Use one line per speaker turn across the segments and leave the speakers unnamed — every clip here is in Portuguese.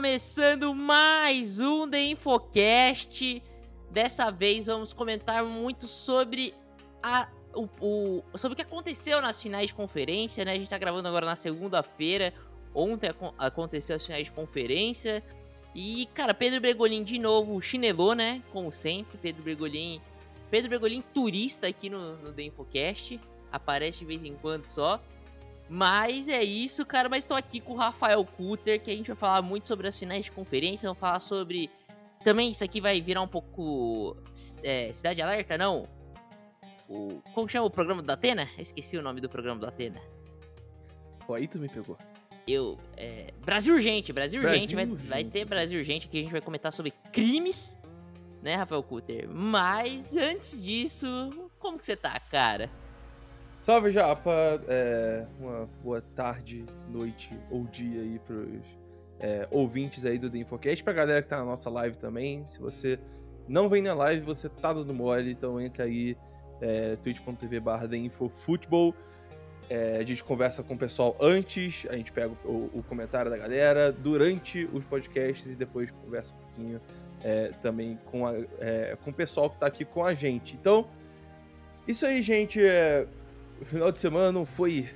Começando mais um The Infocast. Dessa vez vamos comentar muito sobre a, o, o- sobre o que aconteceu nas finais de conferência, né? A gente tá gravando agora na segunda-feira. Ontem acon- aconteceu as finais de conferência. E, cara, Pedro Bregolin de novo chinelou, né? Como sempre, Pedro Bregolin. Pedro Bregolin turista aqui no, no The Infocast. Aparece de vez em quando só. Mas é isso, cara. Mas estou aqui com o Rafael Kutter, que a gente vai falar muito sobre as finais de conferência. Vamos falar sobre. Também isso aqui vai virar um pouco. é, Cidade Alerta, não? O... Como chama o programa do Atena? Eu esqueci o nome do programa do Atena.
Pô, aí tu me pegou.
Eu. é, Brasil Urgente, Brasil Urgente.
Brasil
vai, vai
Urgente,
ter. Brasil Urgente aqui. A gente vai comentar sobre crimes, né, Rafael Kutter? Mas antes disso, como que você tá, cara?
Salve, Japa! É, uma boa tarde, noite ou dia aí pros é, ouvintes aí do The Infocast. Pra galera que tá na nossa live também. Se você não vem na live, você tá dando mole, então entra aí, é, twitch.tv barra The Infofutebol. É, a gente conversa com o pessoal antes, a gente pega o, o comentário da galera durante os podcasts e depois conversa um pouquinho é, também com, a- é, com o pessoal que tá aqui com a gente. Então, isso aí, gente. O final de semana não foi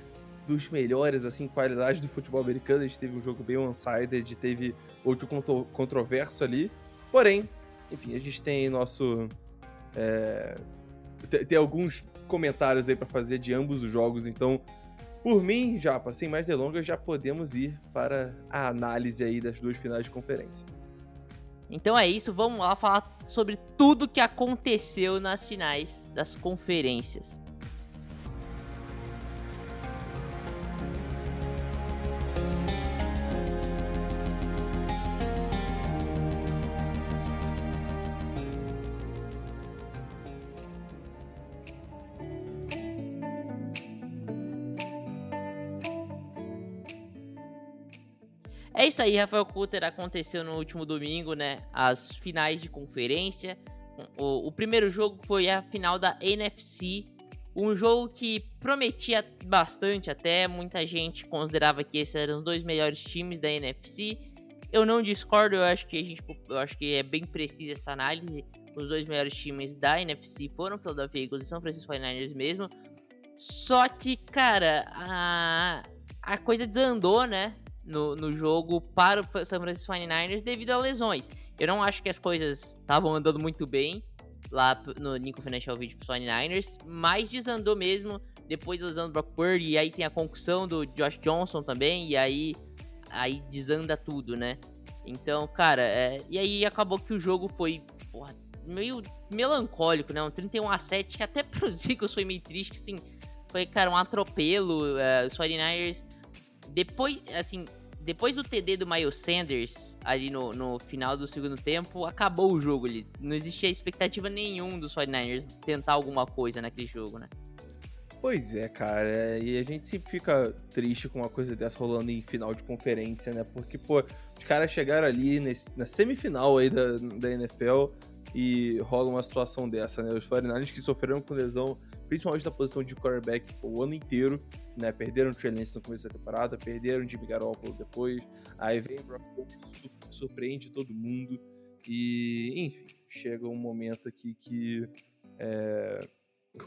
dos melhores, assim, qualidades do futebol americano. A gente teve um jogo bem one-sided, teve outro contro- controverso ali. Porém, enfim, a gente tem nosso. é, te- tem alguns comentários aí pra fazer de ambos os jogos, então. Por mim, já, sem mais delongas, já podemos ir para a análise aí das duas finais de conferência.
Então é isso, vamos lá falar sobre tudo que aconteceu nas finais das conferências. Isso aí, Rafael Kutter. Aconteceu no último domingo, né? As finais de conferência. O, o primeiro jogo foi a final da NFC. Um jogo que prometia bastante até. Muita gente considerava que esses eram os dois melhores times da NFC. Eu não discordo, eu acho que a gente, eu acho que é bem precisa essa análise. Os dois melhores times da NFC foram Philadelphia Eagles e São Francisco 49ers mesmo. Só que, cara, a, a coisa desandou, né? No, no jogo para o San Francisco 49ers devido a lesões. Eu não acho que as coisas estavam andando muito bem lá no Lincoln Financial Video para 49ers, mas desandou mesmo depois da lesão do Brock Purdy, e aí tem a concussão do Josh Johnson também, e aí, aí desanda tudo, né? Então, cara, é, e aí acabou que o jogo foi porra, meio melancólico, né? Um 31 a 7 que até pros Eagles foi meio triste, que assim, foi, cara, um atropelo. é, os 49ers, depois, assim, depois do TD do Miles Sanders, ali no, no final do segundo tempo, acabou o jogo ali. Não existia expectativa nenhum dos 49ers tentar alguma coisa naquele jogo, né?
Pois é, cara, e a gente sempre fica triste com uma coisa dessa rolando em final de conferência, né? Porque, pô, os caras chegaram ali nesse- na semifinal aí da, da NFL e rola uma situação dessa, né? Os 49ers que sofreram com lesão, principalmente na posição de quarterback pô, o ano inteiro, né? Perderam o Trey Lance no começo da temporada, perderam o Jimmy Garoppolo depois, aí vem o Brock surpreende todo mundo e, enfim, chega um momento aqui que é,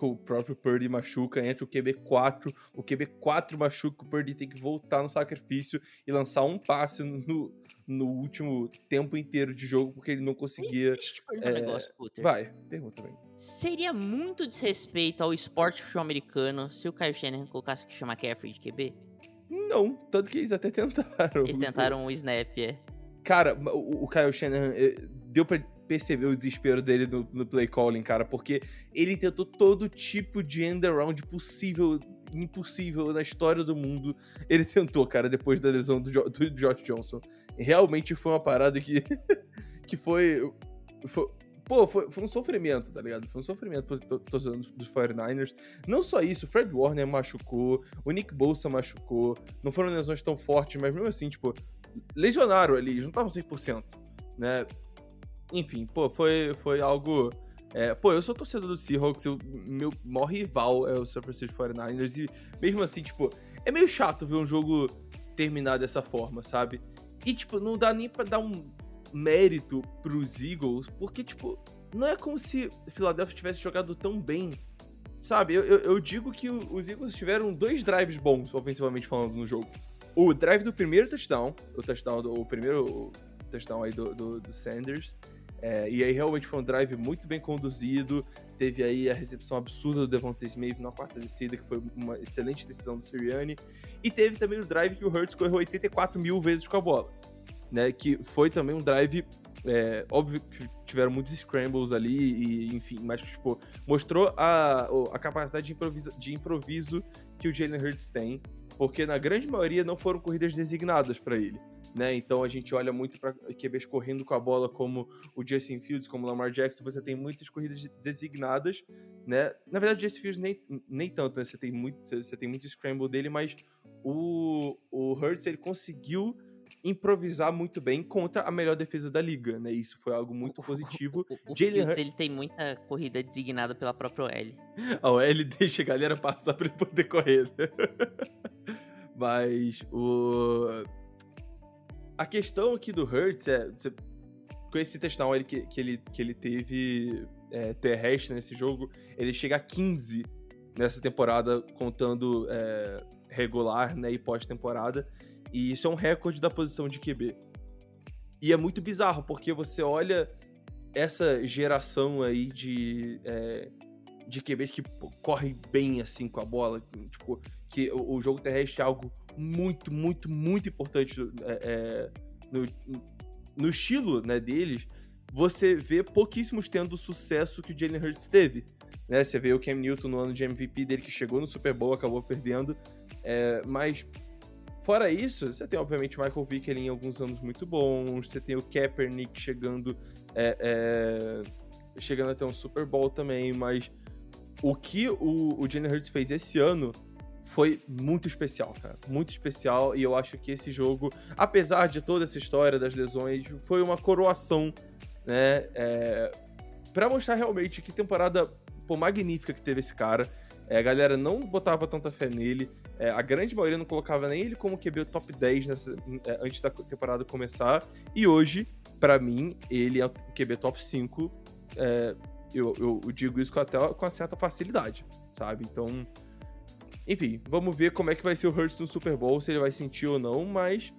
o próprio Purdy machuca, entra o QB4, o QB4 machuca, o Purdy tem que voltar no sacrifício e lançar um passe no, no último tempo inteiro de jogo, porque ele não conseguia...
Deixa eu te perguntar um
é,
negócio, Puter.
Vai, pergunta bem.
Seria muito desrespeito ao esporte futebol americano se o Kyle Shanahan colocasse o Christian McCaffrey de QB?
Não, tanto que eles até tentaram.
Eles tentaram o snap, é.
Cara, o, o Kyle Shanahan eh, deu pra perceber o desespero dele no, no play calling, cara, porque ele tentou todo tipo de end around possível, impossível na história do mundo. Ele tentou, cara, depois da lesão do, jo do Josh Johnson. Realmente foi uma parada que, que foi, foi Pô, foi, foi, um sofrimento, tá ligado? Foi um sofrimento dos 49ers. Não só isso, o Fred Warner machucou, o Nick Bolsa machucou. Não foram lesões tão fortes, mas mesmo assim, tipo, lesionaram ali, eles não estavam 100%, né? Enfim, pô, foi, foi algo... É, pô, eu sou torcedor do Seahawks, o meu maior rival é o San Francisco 49ers, e mesmo assim, tipo, é meio chato ver um jogo terminar dessa forma, sabe? E, tipo, não dá nem pra dar um mérito pros Eagles, porque, tipo, não é como se Philadelphia tivesse jogado tão bem. Sabe, eu, eu, eu digo que os Eagles tiveram dois drives bons, ofensivamente falando, no jogo. O drive do primeiro touchdown, o touchdown do o primeiro touchdown aí do, do, do Sanders, é, e aí realmente foi um drive muito bem conduzido. Teve aí a recepção absurda do Devontae Smith na quarta descida, que foi uma excelente decisão do Sirianni. E teve também o drive que o Hurts correu 84 mil vezes com a bola né? Que foi também um drive. É, óbvio que tiveram muitos scrambles ali, e enfim, mas tipo, mostrou a, a capacidade de improviso, de improviso que o Jalen Hurts tem, porque na grande maioria não foram corridas designadas para ele. Né? Então a gente olha muito para QBs correndo com a bola como o Justin Fields, como o Lamar Jackson, você tem muitas corridas designadas, né? Na verdade, o Justin Fields nem, nem tanto, né? Você tem muito, você tem muito scramble dele, mas o, o Hurts ele conseguiu improvisar muito bem contra a melhor defesa da liga, né? Isso foi algo muito positivo.
O, o, o Jalen Hurts, ele tem muita corrida designada pela própria OL.
A OL deixa a galera passar pra ele poder correr. Né? Mas o a questão aqui do Hurts é você, com esse touchdown ele, que, que, ele, que ele teve é, terrestre nesse jogo, ele chega a 15 nessa temporada, contando é, regular né, e pós-temporada. E isso é um recorde da posição de QB. E é muito bizarro, porque você olha essa geração aí de, é, de QBs que correm bem assim com a bola, tipo, que o, o jogo terrestre é algo muito, muito, muito importante é, é, no, no estilo né, deles, você vê pouquíssimos tendo o sucesso que o Jalen Hurts teve. Né? Você vê o Cam Newton no ano de MVP dele, que chegou no Super Bowl, acabou perdendo. É, mas Fora isso, você tem, obviamente, o Michael Vick em alguns anos muito bons, você tem o Kaepernick chegando, é, é, chegando até um Super Bowl também, mas o que o, o Jalen Hurts fez esse ano foi muito especial, cara. Muito especial, e eu acho que esse jogo, apesar de toda essa história das lesões, foi uma coroação, né? É, para mostrar realmente que temporada pô, magnífica que teve esse cara. É, a galera não botava tanta fé nele. É, a grande maioria não colocava nem ele como QB top 10 nessa, é, antes da temporada começar. E hoje, para mim, ele é o QB top 5. É, eu, eu, digo isso com, até com certa facilidade, sabe? Então, enfim, vamos ver como é que vai ser o Hurts no Super Bowl, se ele vai sentir ou não, mas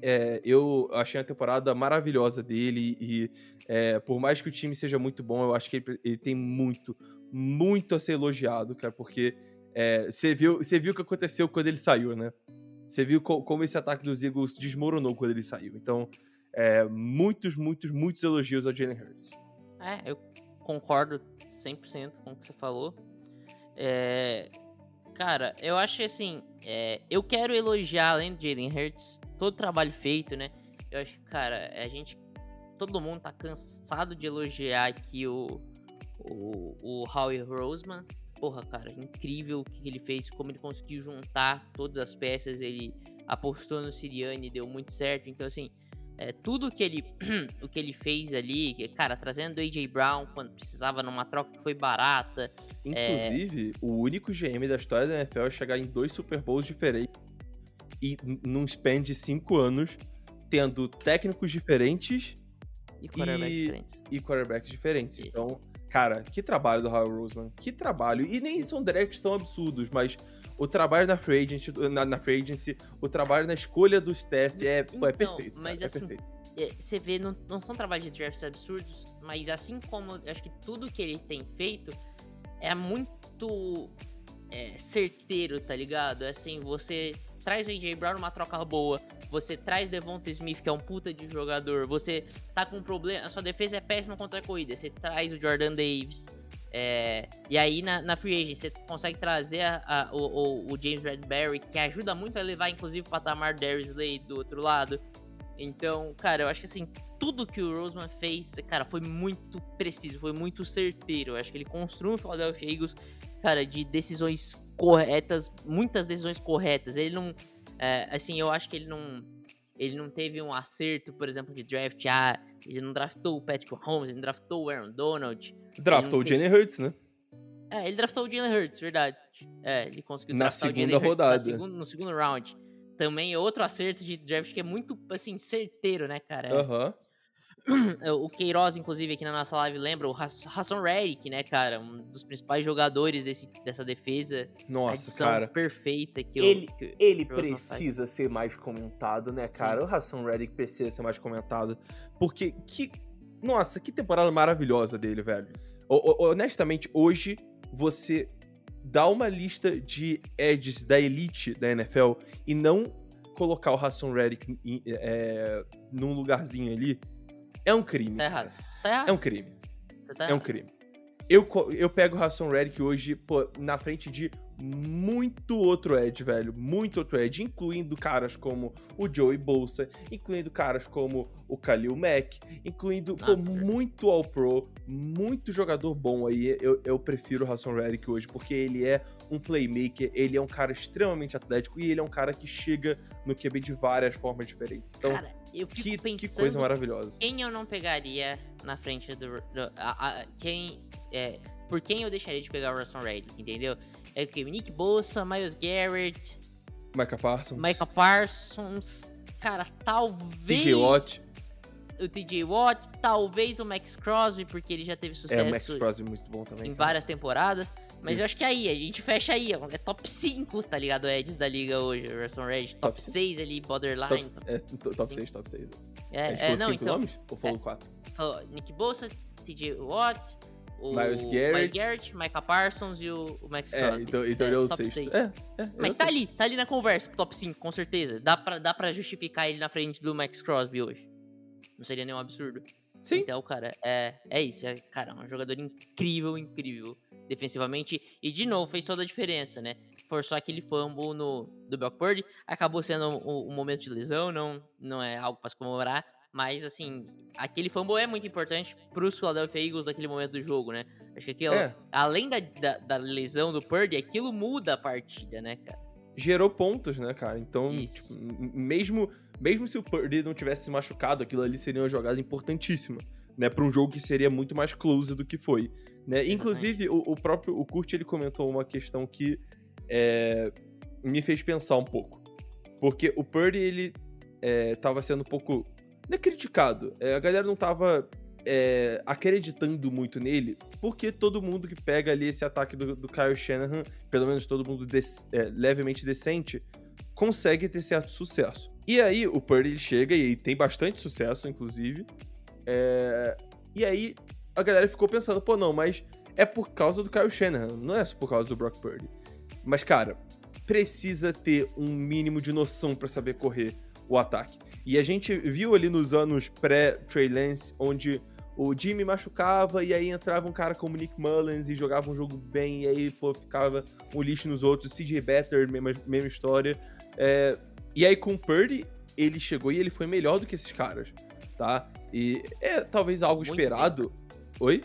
é, eu achei a temporada maravilhosa dele e é, por mais que o time seja muito bom, eu acho que ele, ele tem muito, muito a ser elogiado, cara, porque é, você é, viu, viu o que aconteceu quando ele saiu, né? Você viu co como esse ataque dos Eagles desmoronou quando ele saiu. Então, é, muitos, muitos, muitos elogios ao Jalen Hurts.
É, eu concordo 100% com o que você falou. É, cara, eu acho assim, é, eu quero elogiar, além do Jalen Hurts, todo o trabalho feito, né? Eu acho que, cara, a gente. Todo mundo tá cansado de elogiar aqui o, o, o Howie Roseman. Porra, cara, incrível o que ele fez, como ele conseguiu juntar todas as peças. Ele apostou no Siriane, deu muito certo. Então, assim, é, tudo que ele, o que ele fez ali, cara, trazendo o AJ Brown quando precisava numa troca que foi barata.
É Inclusive, é... o único GM da história da NFL a chegar em dois Super Bowls diferentes e num span de cinco anos, tendo técnicos diferentes
e quarterbacks e, diferentes.
E quarterbacks diferentes. Então, cara, que trabalho do Howard Roseman. Que trabalho. E nem são drafts tão absurdos, mas o trabalho na free agency, na, na free agency o trabalho na escolha do staff é, então, é perfeito.
Mas
é
assim,
perfeito.
É, você vê, não, não são trabalhos de drafts absurdos, mas assim como acho que tudo que ele tem feito é muito é, certeiro, tá ligado? Assim, você traz o AJ Brown numa troca boa, você traz Devonta Smith, que é um puta de jogador, você tá com um problema, a sua defesa é péssima contra a corrida, você traz o Jordan Davis, é, e aí na, na Free Agent você consegue trazer a, a, o, o, James Redberry, que ajuda muito a levar, inclusive, o patamar Darius Slade do outro lado. Então, cara, eu acho que assim, tudo que o Roseman fez, cara, foi muito preciso, foi muito certeiro. Eu acho que ele construiu o Philadelphia Eagles, cara, de decisões corretas, muitas decisões corretas. Ele não. É, assim, eu acho que ele não. Ele não teve um acerto, por exemplo, de draft. Ah, ele não draftou o Patrick Holmes, ele não draftou o Aaron Donald.
Draftou o Jalen Hurts, né?
É, ele draftou o Jalen Hurts, verdade. É, ele conseguiu
na segunda rodada.
Segundo, no segundo round. Também é outro acerto de draft que é muito, assim, certeiro, né, cara?
Aham.
O Queiroz, inclusive, aqui na nossa live, lembra o Hassan Reddick, né, cara? Um dos principais jogadores desse, dessa defesa.
Nossa, cara.
perfeita que
Ele,
que,
ele que precisa faz. ser mais comentado, né, cara? Sim. O Hassan Reddick precisa ser mais comentado. Porque que. Nossa, que temporada maravilhosa dele, velho. O, honestamente, hoje você dá uma lista de edges da elite da NFL e não colocar o Hassan Reddick é, num lugarzinho ali é um crime.
Tá errado. Tá errado.
É um crime.
Tá
é um crime. Eu, eu pego o Hassan Reddick hoje, pô, na frente de muito outro Ed, velho. Muito outro Ed, incluindo caras como o Joey Bolsa, incluindo caras como o Khalil Mack, incluindo pô, muito All-Pro, muito jogador bom aí. Eu, eu prefiro o Hassan Reddick hoje, porque ele é um playmaker, ele é um cara extremamente atlético e ele é um cara que chega no QB de várias formas diferentes. Então,
cara, eu fico
que,
pensando
que coisa maravilhosa.
Quem eu não pegaria na frente do. do a, a, quem. É, por quem eu deixaria de pegar o Russell Reddick, entendeu? É o que? Nick Bolsa, Miles Garrett.
Micah Parsons.
Micah Parsons. Cara, talvez.
TJ Watt.
O TJ Watt, talvez o Max Crosby, porque ele já teve sucesso.
É, o Max Crosby muito bom também.
Em várias temporadas. Mas Isso. eu acho que aí, a gente fecha aí. É top 5, tá ligado? Eds da liga hoje. Russell Red. Top, top 6 ali, borderline.
Top, top, é, top 6, top 6.
É,
é
não,
então, nomes? Ou falou 4?
É, Nick Bolsa, TJ Watt, o
Miles
Garrett, Miles Garrett Micah Parsons e o, o Max
Crosby. É, então, então é, ele é o sexto. É, é,
Mas tá sei. ali, tá ali na conversa, top 5, com certeza. Dá pra, dá pra justificar ele na frente do Max Crosby hoje. Não seria nenhum absurdo.
Sim.
Então, cara, é, é isso. É, cara, um jogador incrível, incrível defensivamente. E, de novo, fez toda a diferença, né? Forçou aquele fumble no, do Brock Purdy. Acabou sendo um, um momento de lesão, não, não é algo para se comemorar. Mas, assim, aquele fumble é muito importante pros Philadelphia Eagles naquele momento do jogo, né? Acho que aquilo, é. além da, da, da, lesão do Purdy, aquilo muda a partida, né, cara?
Gerou pontos, né, cara? Então, tipo, mesmo, mesmo se o Purdy não tivesse se machucado, aquilo ali seria uma jogada importantíssima, né? Pra um jogo que seria muito mais close do que foi. Né? Inclusive, o, o, próprio o Kurt ele comentou uma questão que é, me fez pensar um pouco. Porque o Purdy, ele é, tava sendo um pouco né, criticado. É, a galera não tava é, acreditando muito nele, porque todo mundo que pega ali esse ataque do, do Kyle Shanahan, pelo menos todo mundo é, levemente decente, consegue ter certo sucesso. E aí o Purdy ele chega e tem bastante sucesso, inclusive. É, e aí a galera ficou pensando, pô, não, mas é por causa do Kyle Shanahan, não é por causa do Brock Purdy. Mas, cara, precisa ter um mínimo de noção para saber correr o ataque. E a gente viu ali nos anos pré-Trey Lance, onde o Jimmy machucava e aí entrava um cara como Nick Mullins e jogava um jogo bem, e aí, pô, ficava um lixo nos outros. CJ Better, mesma, mesma história. É, e aí com o Purdy, ele chegou e ele foi melhor do que esses caras, tá? E é talvez algo Muito esperado. Bem Oi?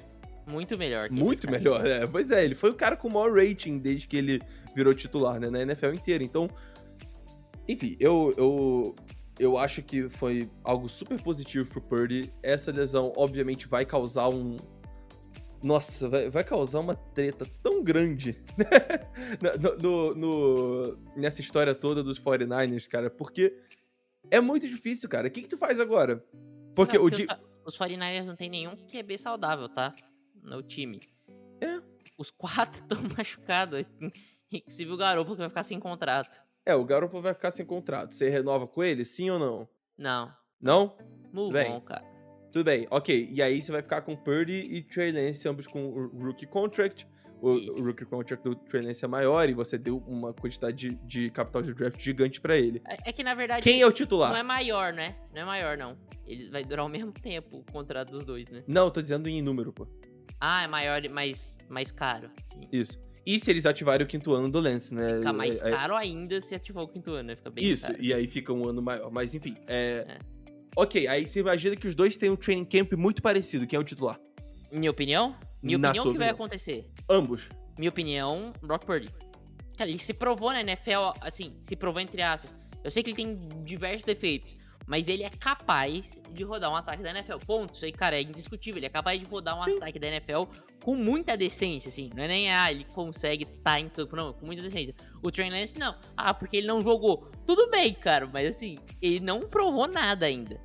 Muito melhor.
Muito melhor, é. Pois é, ele foi o cara com o maior rating desde que ele virou titular, né? Na NFL inteira. Então, enfim, eu, eu, eu acho que foi algo super positivo pro Purdy. Essa lesão, obviamente, vai causar um. Nossa, vai, vai causar uma treta tão grande né? no, no, no, nessa história toda dos 49ers, cara, porque é muito difícil, cara. O que, que tu faz agora? Porque
Não,
o. Di
os 49ers não tem nenhum QB saudável, tá? No time.
É.
Os quatro estão machucados. E viu o Garoppolo que vai ficar sem contrato.
É, o Garoppolo vai ficar sem contrato. Você renova com ele, sim ou não?
Não.
Não?
Muito bom, cara.
Tudo bem, ok. E aí você vai ficar com Purdy e Trey Lance, ambos com o rookie contract. O, o rookie contract do Trey Lance é maior e você deu uma quantidade de, de capital de draft gigante pra ele.
É, é que na verdade.
Quem é o
Não
titular?
é maior, né? Não é maior, não. Ele vai durar o mesmo tempo o contrato dos dois, né?
Não, eu tô dizendo em número, pô.
Ah, é maior e mais, mais caro. Sim.
Isso. E se eles ativarem o quinto ano do Lance, né?
Fica mais
É- é-
caro ainda se ativar o quinto ano, né? Fica bem
Isso,
caro.
e aí fica um ano maior. Mas enfim, é...
É.
Ok, aí você imagina que os dois têm um training camp muito parecido. Quem é o titular?
Minha opinião? Minha
Na
opinião, o que vai acontecer?
Ambos.
Minha opinião, Brock Purdy. Cara, ele se provou na NFL, assim, se provou entre aspas. Eu sei que ele tem diversos defeitos, mas ele é capaz de rodar um ataque da NFL. Ponto. Isso aí, cara, é indiscutível. Ele é capaz de rodar um
Sim.
ataque da NFL com muita decência, assim. Não é nem, ah, ele consegue estar em campo, não, com muita decência. O Trey Lance, não. Ah, porque ele não jogou. Tudo bem, cara, mas assim, ele não provou nada ainda.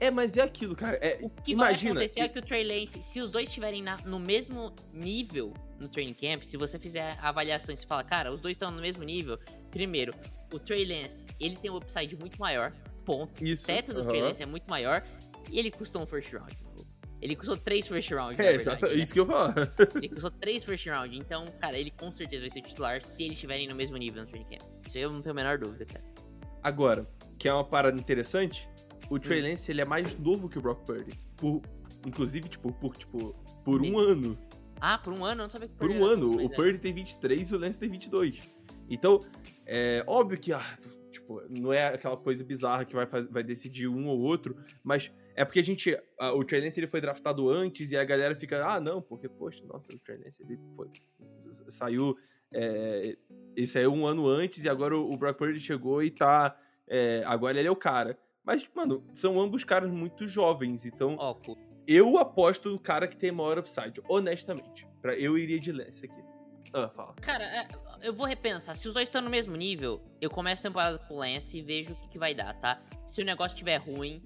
É, mas é aquilo, cara. É,
O que
imagina,
vai acontecer é que o Trey Lance, se os dois estiverem na- no mesmo nível no training camp, se você fizer a avaliação e você fala, cara, os dois estão no mesmo nível, primeiro, o Trey Lance, ele tem um upside muito maior, ponto.
Isso,
O teto do
aham.
Trey Lance é muito maior e ele custou um first round. Ele custou três first round,
É, exato,
né?
isso que eu falar.
Ele custou três first round, então, cara, ele com certeza vai ser titular se eles estiverem no mesmo nível no training camp. Isso eu não tenho a menor dúvida, cara.
Agora, que é uma parada interessante, o Trey
Hum.
Lance, ele é mais novo que o Brock Purdy. Por, inclusive, tipo, por, tipo, por um
Ele-
ano.
Ah, por um ano? Eu não sabia que o
Por um ano.
novo,
O
é.
Purdy tem 23 e o Lance tem 22. Então, é óbvio que, ah, tipo, não é aquela coisa bizarra que vai, vai decidir um ou outro, mas é porque a gente, ah, o Trey Lance ele foi draftado antes e a galera fica, ah, não, porque, poxa, nossa, o Trey Lance ele foi, saiu, é, ele saiu um ano antes e agora o, o Brock Purdy chegou e tá, é, agora ele é o cara. Mas, mano, são ambos caras muito jovens, então
Ó,
eu aposto no cara que tem maior upside, honestamente. Pra, eu iria de Lance aqui. Ah, fala.
Cara, é, eu vou repensar. Se os dois estão no mesmo nível, eu começo a temporada com o Lance e vejo o que, que vai dar, tá? Se o negócio estiver ruim,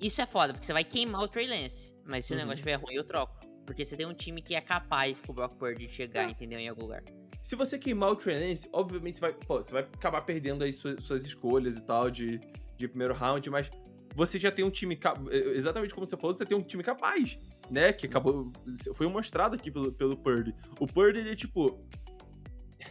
isso é foda, porque você vai queimar o Trey Lance. Mas se
Uhum.
o negócio estiver ruim, eu troco. Porque você tem um time que é capaz com o Brock Purdy de chegar,
É.
entendeu? Em algum lugar.
Se você queimar o Trey Lance, obviamente você vai, pô, você vai acabar perdendo aí suas, suas escolhas e tal de, de primeiro round, mas você já tem um time, ca- exatamente como você falou, você tem um time capaz, né? Que acabou, foi mostrado aqui pelo, pelo Purdy. O Purdy, ele é tipo...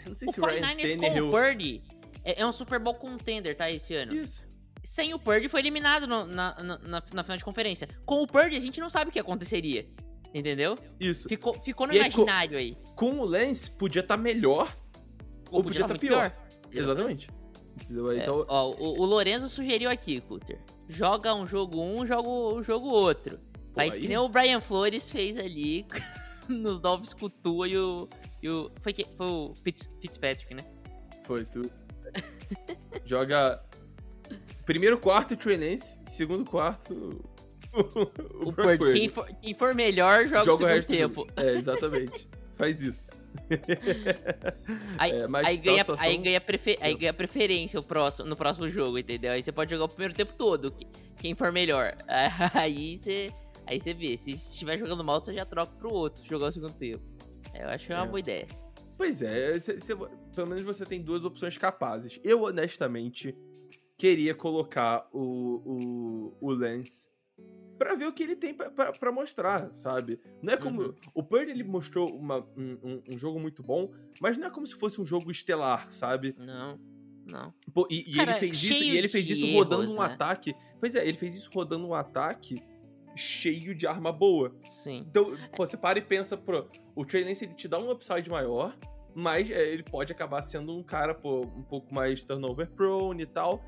Não sei
O
se o Ryan
49ers com
Tannehill...
o Purdy é, é um Super Bowl contender, tá? Esse ano.
Isso.
Sem o Purdy, foi eliminado no- na, na, na, na final de conferência. Com o Purdy, a gente não sabe o que aconteceria. Entendeu?
Isso.
Ficou, ficou no
E aí, co-
imaginário aí.
Com o Lance, podia estar melhor ou podia
tá
tá
muito
pior. Exatamente.
É,
Então,
ó, o, o Lorenzo sugeriu aqui, Cutter. Joga um jogo um, joga o jogo outro.
Pô,
Faz
aí-
que nem o Brian Flores fez ali nos Dolphins com o Tua e o. E o foi, que, foi o Fitz- Fitzpatrick, né?
Foi, tu. Joga. Primeiro quarto o segundo quarto. O,
O. Purdy. Quem for, quem for melhor, joga, o
Joga o
segundo
do
tempo.
jogo. É, exatamente. Faz isso.
Aí,
É,
aí ganha,
situação
aí, ganha aí ganha preferência o próximo, no próximo jogo, entendeu? Aí você pode jogar o primeiro tempo todo, que- quem for melhor. Aí você, aí você vê. Se estiver jogando mal, você já troca pro outro jogar o segundo tempo. É, Eu acho que é uma
É.
boa ideia.
Pois é, cê- cê- pelo menos você tem duas opções capazes. Eu, honestamente, queria colocar o, o, o Lance pra ver o que ele tem pra mostrar, sabe? Não é como.
Uhum.
O Purdy ele mostrou uma- um, um- jogo muito bom, mas não é como se fosse um jogo estelar, sabe?
Não, não.
Pô, e, e
Cara,
ele fez isso, e ele fez isso rodando
erros,
um
né?
ataque. Pois é, ele fez isso rodando um ataque cheio de arma boa.
Sim.
Então, pô, você para e pensa, pô, o Trey Lance ele te dá um upside maior, mas é, ele pode acabar sendo um cara, pô, um pouco mais turnover prone e tal.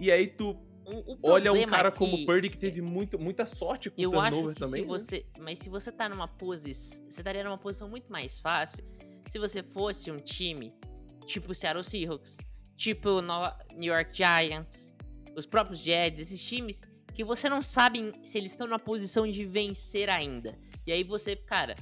E aí tu
O, o
olha um cara
é que
como o Purdy que teve muito, muita sorte com o
Eu
turnover
acho que
também.
se
né?
você. Mas se você tá numa posição. Você estaria numa posição muito mais fácil se você fosse um time tipo o Seattle Seahawks, tipo o New York Giants, os próprios Jets, esses times que você não sabe se eles estão numa posição de vencer ainda. E aí você, cara,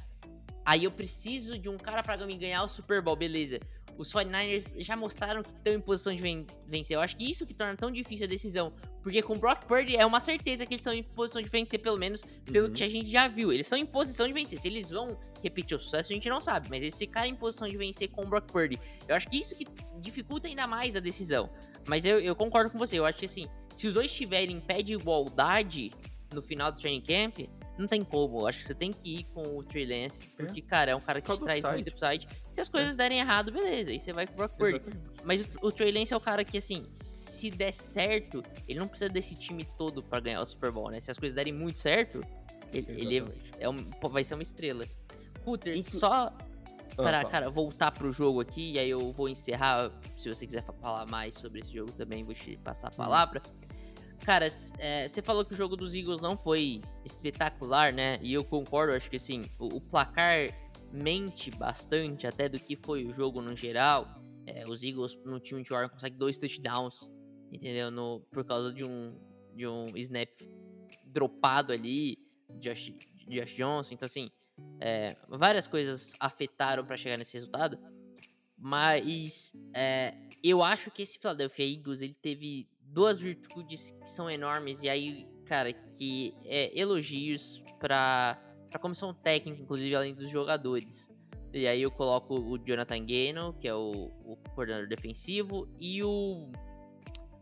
aí eu preciso de um cara pra me ganhar o Super Bowl, beleza. Os 49ers já mostraram que estão em posição de ven- vencer. Eu acho que isso que torna tão difícil a decisão. Porque com o Brock Purdy é uma certeza que eles estão em posição de vencer, pelo menos pelo
Uhum.
que a gente já viu. Eles estão em posição de vencer. Se eles vão repetir o sucesso, a gente não sabe. Mas eles ficarem em posição de vencer com o Brock Purdy. Eu acho que isso que dificulta ainda mais a decisão. Mas eu, eu concordo com você. Eu acho que assim, se os dois estiverem em pé de igualdade no final do training camp, não tem como. Eu acho que você tem que ir com o Trey Lance,
É.
porque, cara, é um cara que te traz
upside.
muito upside. Se as coisas derem errado, beleza, aí você vai com o Brock Purdy. Mas o, o Trey Lance é o cara que, assim, se der certo, ele não precisa desse time todo pra ganhar o Super Bowl, né? Se as coisas derem muito certo, ele, ele é um- vai ser uma estrela. Cutter,
Inclu-
só
Ah,
para,
fala.
cara, voltar pro jogo aqui, e aí eu vou encerrar. Se você quiser fa- falar mais sobre esse jogo também, vou te passar a
Uhum.
palavra. Cara, é, você falou que o jogo dos Eagles não foi espetacular, né? E eu concordo, acho que assim, o, o placar mente bastante até do que foi o jogo no geral. É, os Eagles no time de Warren conseguem dois touchdowns, entendeu? No, por causa de um, de um snap dropado ali, Josh, Josh Johnson. Então, assim, é, várias coisas afetaram para chegar nesse resultado. Mas é, eu acho que esse Philadelphia Eagles ele teve duas virtudes que são enormes. E aí, cara, que é elogios para a comissão técnica, inclusive além dos jogadores. E aí eu coloco o Jonathan Gano, que é o, o coordenador defensivo, e o,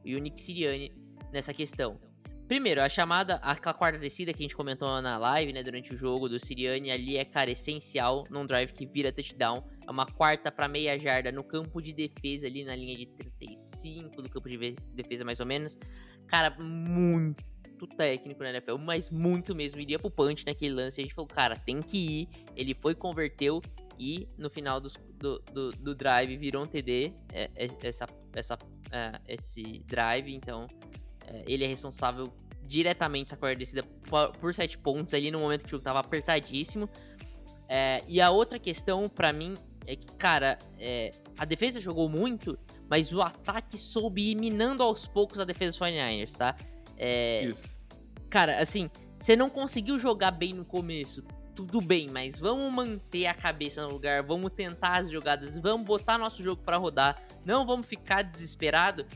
e o Nick Sirianni nessa questão. Primeiro, a chamada, aquela quarta descida que a gente comentou na live, né, durante o jogo do Sirianni, ali é, cara, essencial num drive que vira touchdown. É uma quarta para meia jarda no campo de defesa, ali na linha de 35 do campo de defesa, mais ou menos. Cara, muito técnico na NFL, mas muito mesmo. Iria pro punch naquele lance. A gente falou, cara, tem que ir. Ele foi, converteu e no final dos- do, do, do drive virou um TD. é, é, essa, essa, é, esse drive, então é, ele é responsável diretamente essa quarta descida por, por sete pontos ali no momento que o jogo tava apertadíssimo. É, e a outra questão pra mim é que, cara, é, a defesa jogou muito, mas o ataque soube ir minando aos poucos a defesa dos 49ers, tá? É,
Isso.
cara, assim, você não conseguiu jogar bem no começo, tudo bem, mas vamos manter a cabeça no lugar, vamos tentar as jogadas, vamos botar nosso jogo pra rodar, não vamos ficar desesperado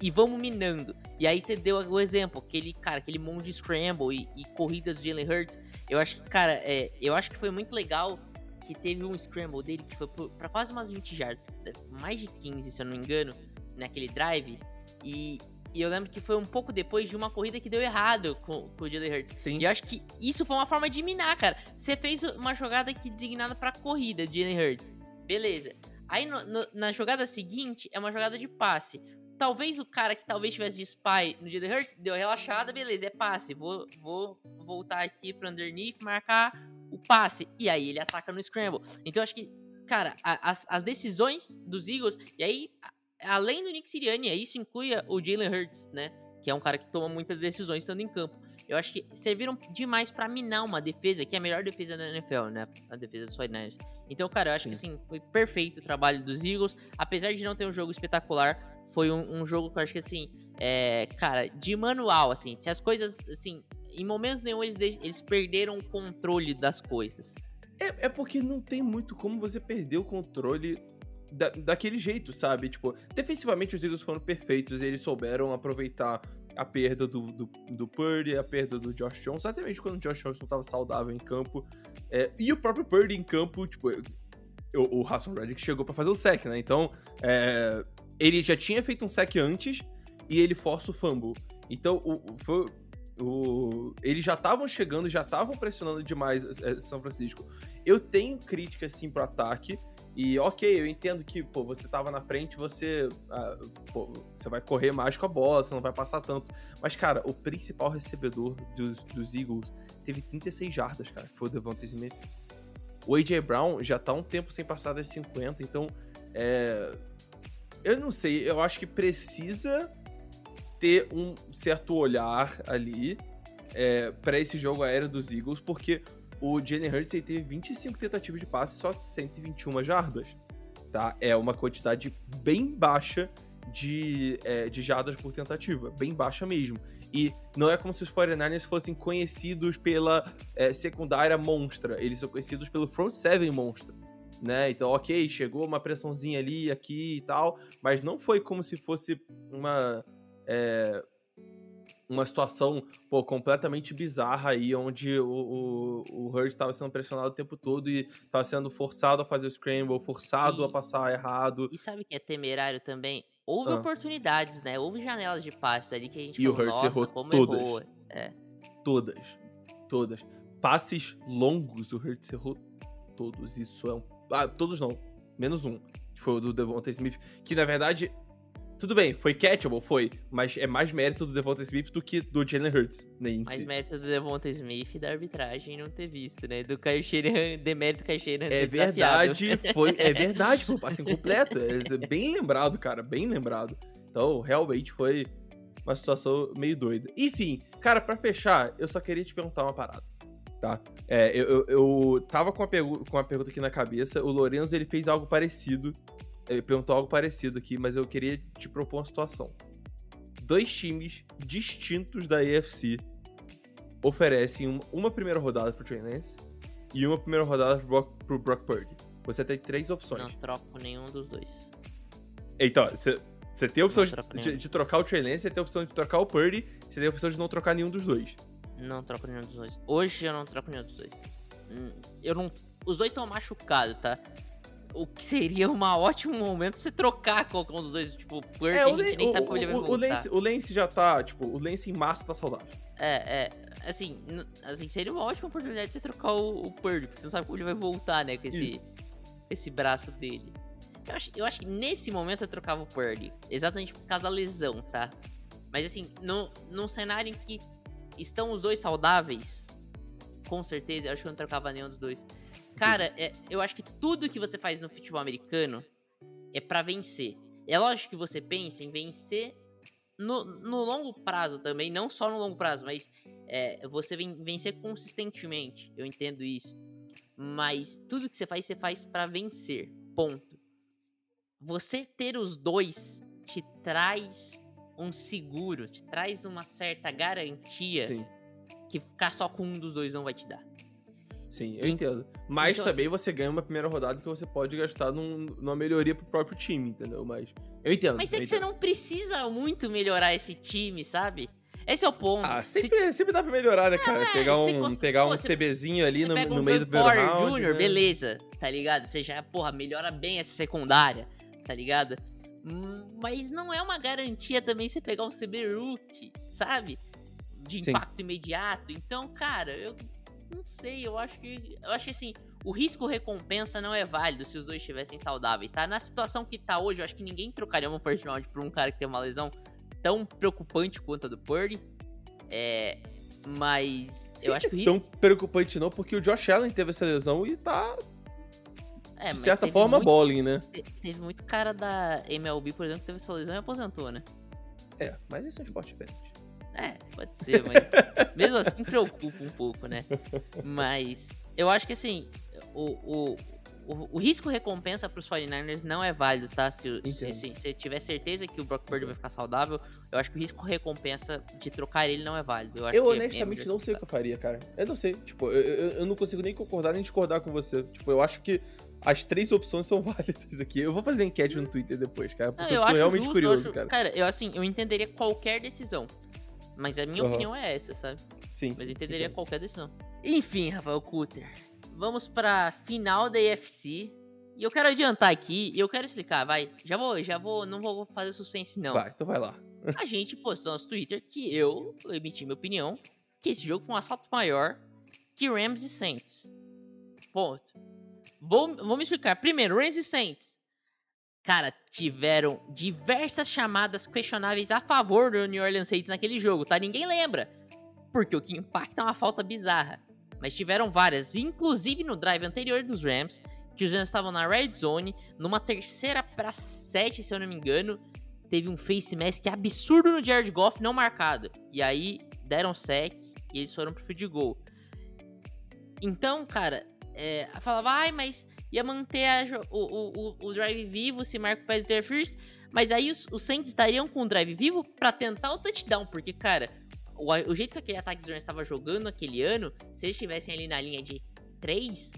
e vamos minando. E aí você deu o exemplo, aquele, cara, aquele monte de scramble e, e corridas de Jalen Hurts. Eu acho que, cara, é, eu acho que foi muito legal que teve um scramble dele que foi pra quase umas 20 jardas, mais de 15, se eu não me engano, naquele drive. E, e eu lembro que foi um pouco depois de uma corrida que deu errado com, com o Jalen Hurts.
Sim.
E eu acho que isso foi uma forma de minar, cara. Você fez uma jogada aqui designada pra corrida, de Jalen Hurts. Beleza. Aí no- no- na jogada seguinte é uma jogada de passe. Talvez o cara que talvez tivesse de spy no Jalen Hurts deu relaxada, beleza, é passe. Vou, vou voltar aqui pra underneath, marcar o passe. E aí ele ataca no scramble. Então eu acho que, cara, a- as, as decisões dos Eagles, e aí, além do Nick Sirianni, isso inclui o Jalen Hurts, né? Que é um cara que toma muitas decisões estando em campo. Eu acho que serviram demais pra minar uma defesa, que é a melhor defesa da NFL, né? A defesa dos 49ers. Então, cara, eu acho que assim, foi perfeito o trabalho dos Eagles. Apesar de não ter um jogo espetacular, foi um, um jogo que eu acho que assim, é, cara, de manual, assim, se as coisas, assim, em momentos nenhum eles, eles perderam o controle das coisas.
É, é porque não tem muito como você perder o controle da- daquele jeito, sabe? Tipo, defensivamente os Eagles foram perfeitos, eles souberam aproveitar a perda do, do, do Purdy, a perda do Josh até mesmo quando o Josh Johnson estava saudável em campo. É, e o próprio Purdy em campo, tipo, o, o Hassan Reddick chegou pra fazer o sec, né? Então, é, ele já tinha feito um sec antes e ele força o fumble. Então, o, o, eles já estavam chegando, já estavam pressionando demais é, São Francisco. Eu tenho crítica, sim, pro ataque. E ok, eu entendo que, pô, você tava na frente, você. ah, pô, você vai correr mais com a bola, você não vai passar tanto. Mas, cara, o principal recebedor dos, dos Eagles teve 36 jardas, cara, que foi o Devonta Smith. O A.J. Brown já tá um tempo sem passar das 50, então. É. Eu não sei, eu acho que precisa ter um certo olhar ali é, para esse jogo aéreo dos Eagles, porque o Jalen Hurts teve 25 tentativas de passe só 121 jardas, tá? É uma quantidade bem baixa de, é, de jardas por tentativa, bem baixa mesmo. E não é como se os 49ers fossem conhecidos pela é, secundária monstra, eles são conhecidos pelo front seven monstra. Né? Então, ok, chegou uma pressãozinha ali, aqui e tal, mas não foi como se fosse uma é, uma situação pô, completamente bizarra aí, onde o, o, o estava sendo pressionado o tempo todo e estava sendo forçado a fazer o scramble, forçado
E-
a passar errado.
E sabe o que é temerário também? Houve
Ah.
oportunidades, né? Houve janelas de passe ali que a gente
E o
falou,
Hurts
nossa,
errou
como
todas.
errou. É.
Todas. Todas. passes longos o Hurts errou todos. Isso é um. Ah, todos não. Menos um. Que foi o do Devonta Smith. Que na verdade. Tudo bem, foi catchable, foi. Mas é mais mérito do Devonta Smith do que do Jalen Hurts. Né, em
Mais
si.
mérito do Devonta Smith e da arbitragem não ter visto, né? Do Shanahan, demérito Shanahan
É verdade, foi, é verdade, foi um passe incompleto. É bem lembrado, cara, bem lembrado. Então, realmente foi uma situação meio doida. Enfim, cara, pra fechar, eu só queria te perguntar uma parada, tá? É, eu, eu, eu tava com uma, com uma pergunta aqui na cabeça, o Lorenzo, ele fez algo parecido, ele perguntou algo parecido aqui, mas eu queria te propor uma situação. Dois times distintos da AFC oferecem um- uma primeira rodada pro Trey Lance e uma primeira rodada pro Brock, pro Brock Purdy. Você tem três opções.
Não troco nenhum dos dois.
Então, você, tem a opção de, de- de trocar o Trey Lance, você tem a opção de trocar o Purdy, você tem a opção de não trocar nenhum dos dois.
Não troco nenhum dos dois. Hoje eu não troco nenhum dos dois. Hum, Eu não. Os dois estão machucados, tá? O que seria um ótimo momento pra você trocar qualquer um dos dois. Tipo, Purdy,
É, o,
gente
Lan-
nem
o,
sabe como ele vai
o, o,
voltar.
Lance, o Lance já tá, tipo, o Lance em março tá saudável.
É, é. Assim, assim, seria uma ótima oportunidade de você trocar o, o Purdy, porque você não sabe como ele vai voltar, né? Com esse,
Isso.
esse braço dele. Eu acho, eu acho que nesse momento eu trocava o Purdy. Exatamente por causa da lesão, tá? Mas assim, no, num cenário em que estão os dois saudáveis, com certeza, eu acho que eu não trocava nenhum dos dois. Cara, é, eu acho que tudo que você faz no futebol americano é pra vencer. É lógico que você pensa em vencer no, no longo prazo também, não só no longo prazo, mas é, você ven- vencer consistentemente. Eu entendo isso. Mas tudo que você faz, você faz pra vencer. Ponto. Você ter os dois te traz um seguro, te traz uma certa garantia
Sim,
que ficar só com um dos dois não vai te dar.
Sim, eu
En-
entendo. Mas
então,
também você ganha uma primeira rodada que você pode gastar num- numa melhoria pro próprio time, entendeu? Mas eu entendo.
Mas é que você não precisa muito melhorar esse time, sabe? Esse é o ponto.
Ah,
Se-
sempre, sempre dá pra melhorar, né, cara?
é,
pegar um,
você-
pegar um
você-
CBzinho ali no,
pega
no
um
meio do primeiro round.
Jr.,
né?
beleza, tá ligado? Você já, porra, melhora bem essa secundária, tá ligado? Mas não é uma garantia também você pegar um CB Rookie, sabe? De
Sim.
impacto imediato. Então, cara, eu não sei, eu acho que. Eu acho que assim, o risco-recompensa não é válido se os dois estivessem saudáveis, tá? Na situação que tá hoje, eu acho que ninguém trocaria um first round por um cara que tem uma lesão tão preocupante quanto a do Purdy. É. Mas. Eu acho
se
que risco.
tão preocupante não, porque o Josh Allen teve essa lesão e tá,
É,
de certa forma,
muito-
bowling, né?
Te- Teve muito cara da MLB, por exemplo, que teve essa lesão e aposentou, né?
É, mas esse é um esporte diferente.
É, pode ser, mas mesmo assim preocupa um pouco, né? Mas eu acho que assim, o, o, o, o risco-recompensa pros 49ers não é válido, tá? Se, se,
Entendo.
se, se tiver certeza que o Brock Purdy vai ficar saudável, eu acho que o risco-recompensa de trocar ele não é válido. Eu,
Eu
que é- é
honestamente
muito
não sei o que
justificado.
eu faria, cara. Eu não sei. Tipo, eu, eu, eu não consigo nem concordar nem discordar com você. Tipo, eu acho que as três opções são válidas aqui. Eu vou fazer enquete no Twitter depois, cara, porque
Não,
eu
eu
tô realmente
justo,
curioso,
acho-
cara.
eu assim, eu entenderia qualquer decisão. Mas a minha
Aham.
opinião é essa, sabe?
Sim.
Mas eu entenderia
entendo.
qualquer decisão. Enfim, Rafael Cutter. Vamos pra final da AFC. E eu quero adiantar aqui, e eu quero explicar, vai. Já vou, já vou, não vou fazer suspense não.
Vai, então vai lá.
A gente postou no nosso Twitter que eu emiti minha opinião que esse jogo foi um assalto maior que Rams e Saints. Ponto. Vou, vou me explicar. Primeiro, Rams e Saints. Cara, tiveram diversas chamadas questionáveis a favor do New Orleans Saints naquele jogo, tá? Ninguém lembra. Porque o que impacta é uma falta bizarra. Mas tiveram várias, inclusive no drive anterior dos Rams, que os Rams estavam na red zone, numa terceira para sete, se eu não me engano, teve um face mask absurdo no Jared Goff não marcado. E aí deram sec e eles foram pro field goal. Então, cara, é, falava, ai, mas ia manter a o, o, o, o drive vivo se Marco Pérez der first. Mas aí os, os Saints estariam com o drive vivo pra tentar o touchdown, porque, cara, o, o jeito que aquele ataque Rams estava jogando aquele ano, se eles estivessem ali na linha de 3,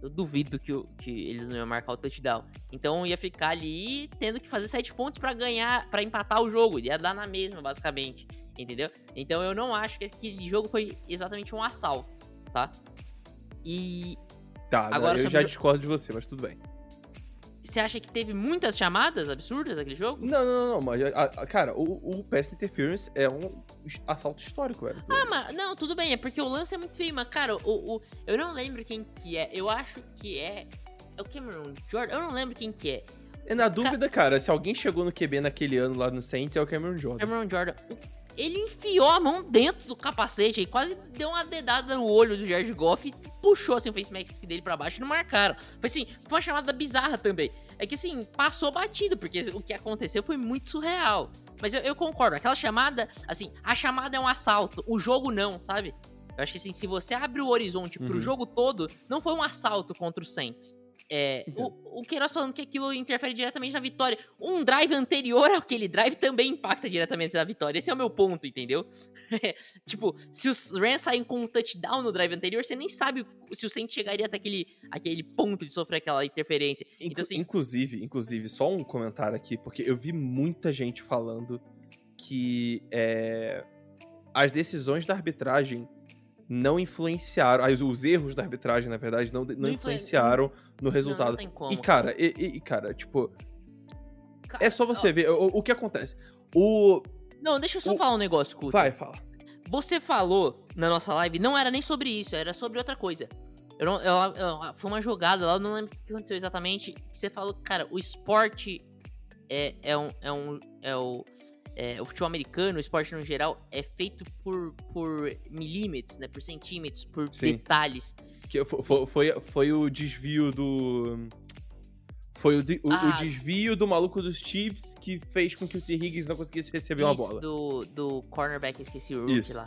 eu duvido que, o- que eles não iam marcar o touchdown. Então ia ficar ali tendo que fazer 7 pontos pra ganhar, pra empatar o jogo. Ia dar na mesma, basicamente. Entendeu? Então eu não acho que aquele jogo foi exatamente um assalto, tá? E
Tá,
Agora
eu já discordo de você, mas tudo bem.
você acha que teve muitas chamadas absurdas naquele jogo?
Não, não, não, mas, a- a- cara, o, o Pass Interference é um assalto histórico, velho.
Ah, mas não, tudo bem, é porque o lance é muito feio, mas cara, o, o- eu não lembro quem que é. Eu acho que é. É o Cameron Jordan? Eu não lembro quem que é.
É na dúvida, cara, se alguém chegou no QB naquele ano lá no Saints, é o Cameron Jordan.
Cameron Jordan. o- Ele enfiou a mão dentro do capacete e quase deu uma dedada no olho do Jared Goff e puxou assim o face mask dele pra baixo e não marcaram. Foi assim, foi uma chamada bizarra também. É que assim, passou batido, porque o que aconteceu foi muito surreal. Mas eu, eu concordo, aquela chamada, assim, a chamada é um assalto, o jogo não, sabe? Eu acho que assim, se você abre o horizonte pro
Uhum.
jogo todo, não foi um assalto contra o Saints. É,
Entendo.
o, o Queiroz falando que aquilo interfere diretamente na vitória. Um drive anterior àquele drive também impacta diretamente na vitória. Esse é o meu ponto, entendeu? tipo, se os Rams saem com um touchdown no drive anterior, você nem sabe se o Saints chegaria até aquele, aquele ponto de sofrer aquela interferência.
Inclu-
Então, assim,
Inclusive, inclusive, só um comentário aqui, porque eu vi muita gente falando que é, as decisões da arbitragem não influenciaram, os erros da arbitragem, na verdade, não, não,
Não influen-
influenciaram no
não,
resultado.
não tem como.
E, cara, e, e- cara, tipo,
Cara,
é só você
ó,
ver o, o que acontece. O.
Não, deixa eu só
o-
falar um negócio, Kuta.
Vai, fala.
Você falou na nossa live, não era nem sobre isso, era sobre outra coisa. Eu não, eu- eu- foi uma jogada lá, eu não lembro o que aconteceu exatamente. Você falou, cara, o esporte é, é um. É um é o, é, o futebol americano, o esporte no geral, é feito por, por milímetros, né? Por centímetros, por
Sim.
detalhes.
Que fo- fo- foi, foi, o desvio do. Foi o, de- o- o
Ah.
desvio do maluco dos Chiefs que fez com que o T. Higgins não conseguisse receber uma
Isso,
bola.
Do, do cornerback, esqueci o rookie
Isso.
lá.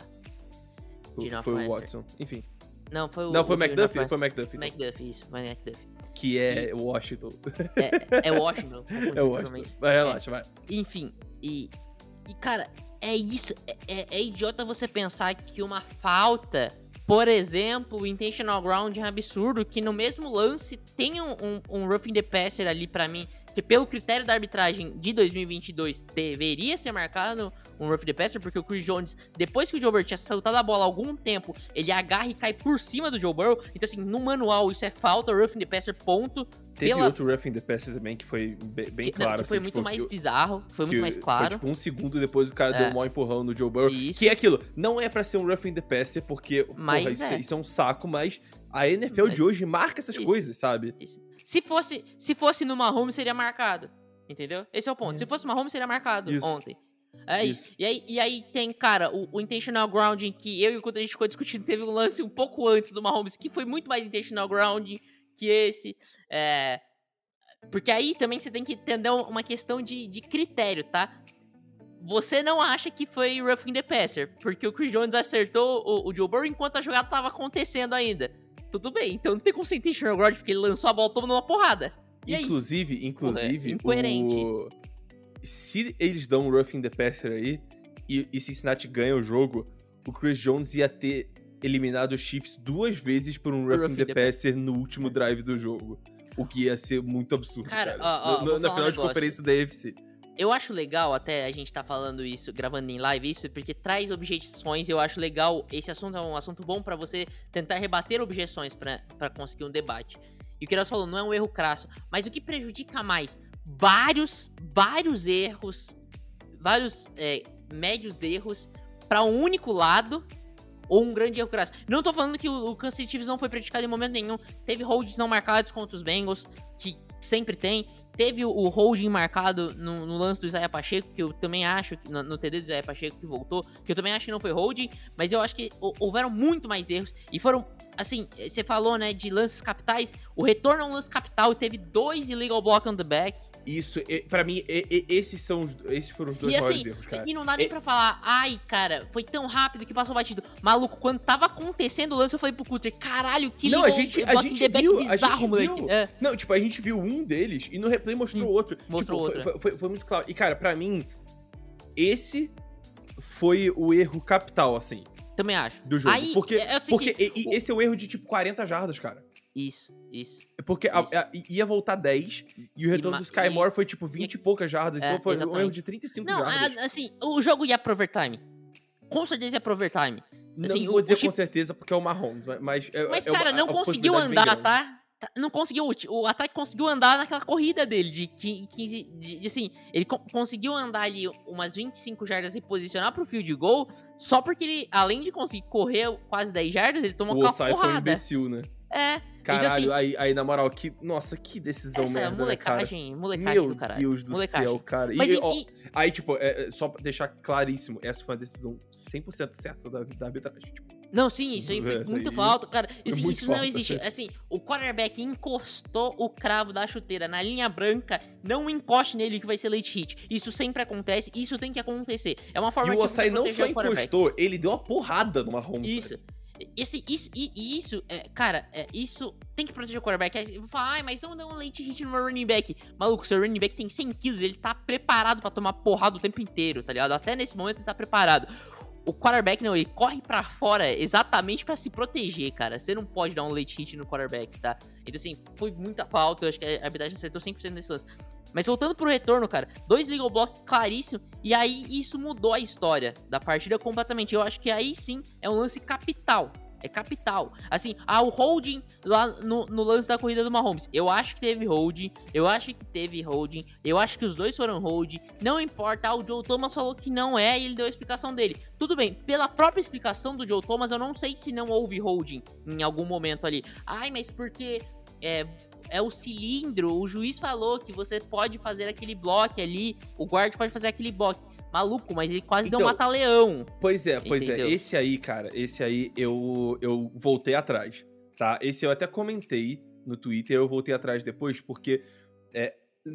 Foi-
de
Foi o. Watson. Enfim.
Não, foi o.
Não, foi o McDuffie? Foi o McDuffie. então.
McDuffie, isso, foi McDuffie.
Que é Washington.
É, é Washington.
É Washington. Vai, relaxa, vai.
Enfim, e, e cara, é isso. É, é- é idiota você pensar que uma falta, por exemplo, o intentional ground é um absurdo, que no mesmo lance tem um, um, um roughing the passer ali pra mim, que pelo critério da arbitragem de 2022 deveria ser marcado um roughing the passer, porque o Chris Jones, depois que o Joe Burrow tinha saltado a bola há algum tempo, ele agarra e cai por cima do Joe Burrow. Então assim, no manual isso é falta, roughing the passer, ponto.
Teve
Pela-
outro roughing the passer também que foi bem, bem
que, não,
claro.
que foi
assim,
muito
tipo,
mais
que-
bizarro, foi muito mais claro.
Foi tipo um segundo depois o cara
É.
deu um maior empurrão no Joe Burrow.
Isso.
Que é aquilo, não é pra ser um roughing the passer, porque
Mas
porra, isso,
é.
isso é um saco, mas a NFL
Mas-
de hoje marca essas
Isso.
coisas, sabe?
Se fosse, se fosse no Mahomes, seria marcado. Entendeu? Esse é o ponto.
É.
Se fosse Mahomes, seria marcado
Isso.
ontem. É isso.
Isso.
E aí, e aí tem, cara, o, o intentional grounding que eu e o Couto a gente ficou discutindo, teve um lance um pouco antes do Mahomes, que foi muito mais intentional grounding que esse. É, porque aí também você tem que entender uma questão de, de critério, tá? Você não acha que foi roughing the passer, porque o Chris Jones acertou o, o Joe Burrow enquanto a jogada tava acontecendo ainda. Tudo bem, então não tem como ser intentional grounding, porque ele lançou a bola tomando uma porrada. E aí?
inclusive, inclusive,
incoerente.
o... se eles dão um roughing the passer aí e, e Cincinnati ganha o jogo, o Chris Jones ia ter eliminado os Chiefs duas vezes por um roughing the passer no último drive do jogo. O que ia ser muito absurdo,
Cara,
cara.
ó, ó,
No- na
falar um
final de conferência da AFC.
Eu acho legal até a gente tá falando isso, gravando em live isso, porque traz objeções. Eu acho legal. Esse assunto é um assunto bom pra você tentar rebater objeções pra conseguir um debate. E o que nós falou, não é um erro crasso. Mas o que prejudica mais? Vários, vários erros, vários é, médios erros pra um único lado ou um grande erro crasso. Não tô falando que o, o Kansas City não foi prejudicado em momento nenhum. Teve holds não marcados contra os Bengals, que sempre tem. Teve o, holding marcado no, no lance do Isaiah Pacheco, que eu também acho, no, no TD do Isaiah Pacheco que voltou, que eu também acho que não foi holding, mas eu acho que hou- houveram muito mais erros e foram, assim, você falou, né, de lances capitais, o retorno a um lance capital teve dois illegal block on the back,
Isso, pra mim, esses, são os, esses foram os dois
e
maiores
assim,
erros, cara.
e não dá nem
E-
pra falar, ai, cara, foi tão rápido que passou batido. Maluco, quando tava acontecendo o lance, eu falei pro Cutter, caralho, que
Não, a gente- a gente viu, a
bizarro,
gente
moleque.
viu.
É.
Não, tipo, a gente viu um deles e no replay mostrou outro.
mostrou
tipo,
outro,
foi, foi, foi muito claro. E, cara, pra mim, esse foi o erro capital, assim,
Também acho.
do jogo.
Aí,
porque
é- é
porque
seguinte,
e- e
o-
esse é o erro de, tipo, 40 jardas, cara.
Isso, isso.
Porque a-
Isso.
a- ia voltar 10 e o retorno
ma-
do Sky
e-
Moore foi, tipo, 20 e poucas jardas.
É,
então foi um
exatamente.
erro de 35
Não,
jardas.
a- assim, o jogo ia pro overtime. Com certeza ia pro overtime.
Não
assim,
vou
o-
dizer
o
com certeza porque é o Mahomes, mas... é-
Mas,
é uma-
cara, não
a
conseguiu andar, tá? tá- não conseguiu. o O ataque conseguiu andar naquela corrida dele de 15. De, de, assim, ele co- conseguiu andar ali umas 25 jardas e posicionar pro field goal. Só porque ele, além de conseguir correr quase 10 jardas, ele tomou
O
aquela
Osai foi um
porrada.
imbecil, né?
É.
Caralho,
então, assim,
aí, aí na moral, que. Nossa, que decisão
essa
merda, né, cara?
molecagem, molecagem
Meu
do caralho.
Deus do
Molecagem.
céu, cara.
Mas e-
ó,
e-
aí, tipo, é, é, só pra deixar claríssimo, essa foi uma decisão 100% certa da, da arbitragem. Tipo,
Não, sim, isso aí foi
Essa
muito
aí
falta, cara. Isso, isso não
falta.
existe. Assim, o quarterback encostou o cravo da chuteira na linha branca, não encoste nele que vai ser late hit. Isso sempre acontece, isso tem que acontecer. É uma forma
e o Osai não só encostou, ele deu uma porrada no Mahomes.
Isso.
velho.
Esse, isso, e, isso, é, cara, é, isso tem que proteger o quarterback. Aí vou falar, ai, mas não dá um late hit no meu running back. Maluco, seu running back tem 100 quilos, ele tá preparado pra tomar porrada o tempo inteiro, tá ligado? Até nesse momento ele tá preparado. O quarterback não, ele corre pra fora exatamente pra se proteger, cara. Você não pode dar um late hit no quarterback, tá? Então, assim, foi muita falta. Eu acho que a arbitragem acertou 100% nesse lance. Mas voltando pro retorno, cara, dois legal block claríssimo. E aí isso mudou a história da partida completamente. Eu acho que aí sim é um lance capital. É capital. Assim, ah, o holding lá no, no lance da corrida do Mahomes. Eu acho que teve holding. Eu acho que teve holding. Eu acho que os dois foram holding. Não importa. Ah, o Joe Thomas falou que não é e ele deu a explicação dele. Tudo bem, pela própria explicação do Joe Thomas, eu não sei se não houve holding em algum momento ali. Ai, mas porque é, é o cilindro, o juiz falou que você pode fazer aquele bloco ali, o guard pode fazer aquele bloco. Maluco, mas ele quase deu um
Então,
mata-leão.
Pois é, pois
Entendeu?
é. Esse aí, cara, esse aí eu, eu voltei atrás, tá? Esse eu até comentei no Twitter, eu voltei atrás depois, porque é,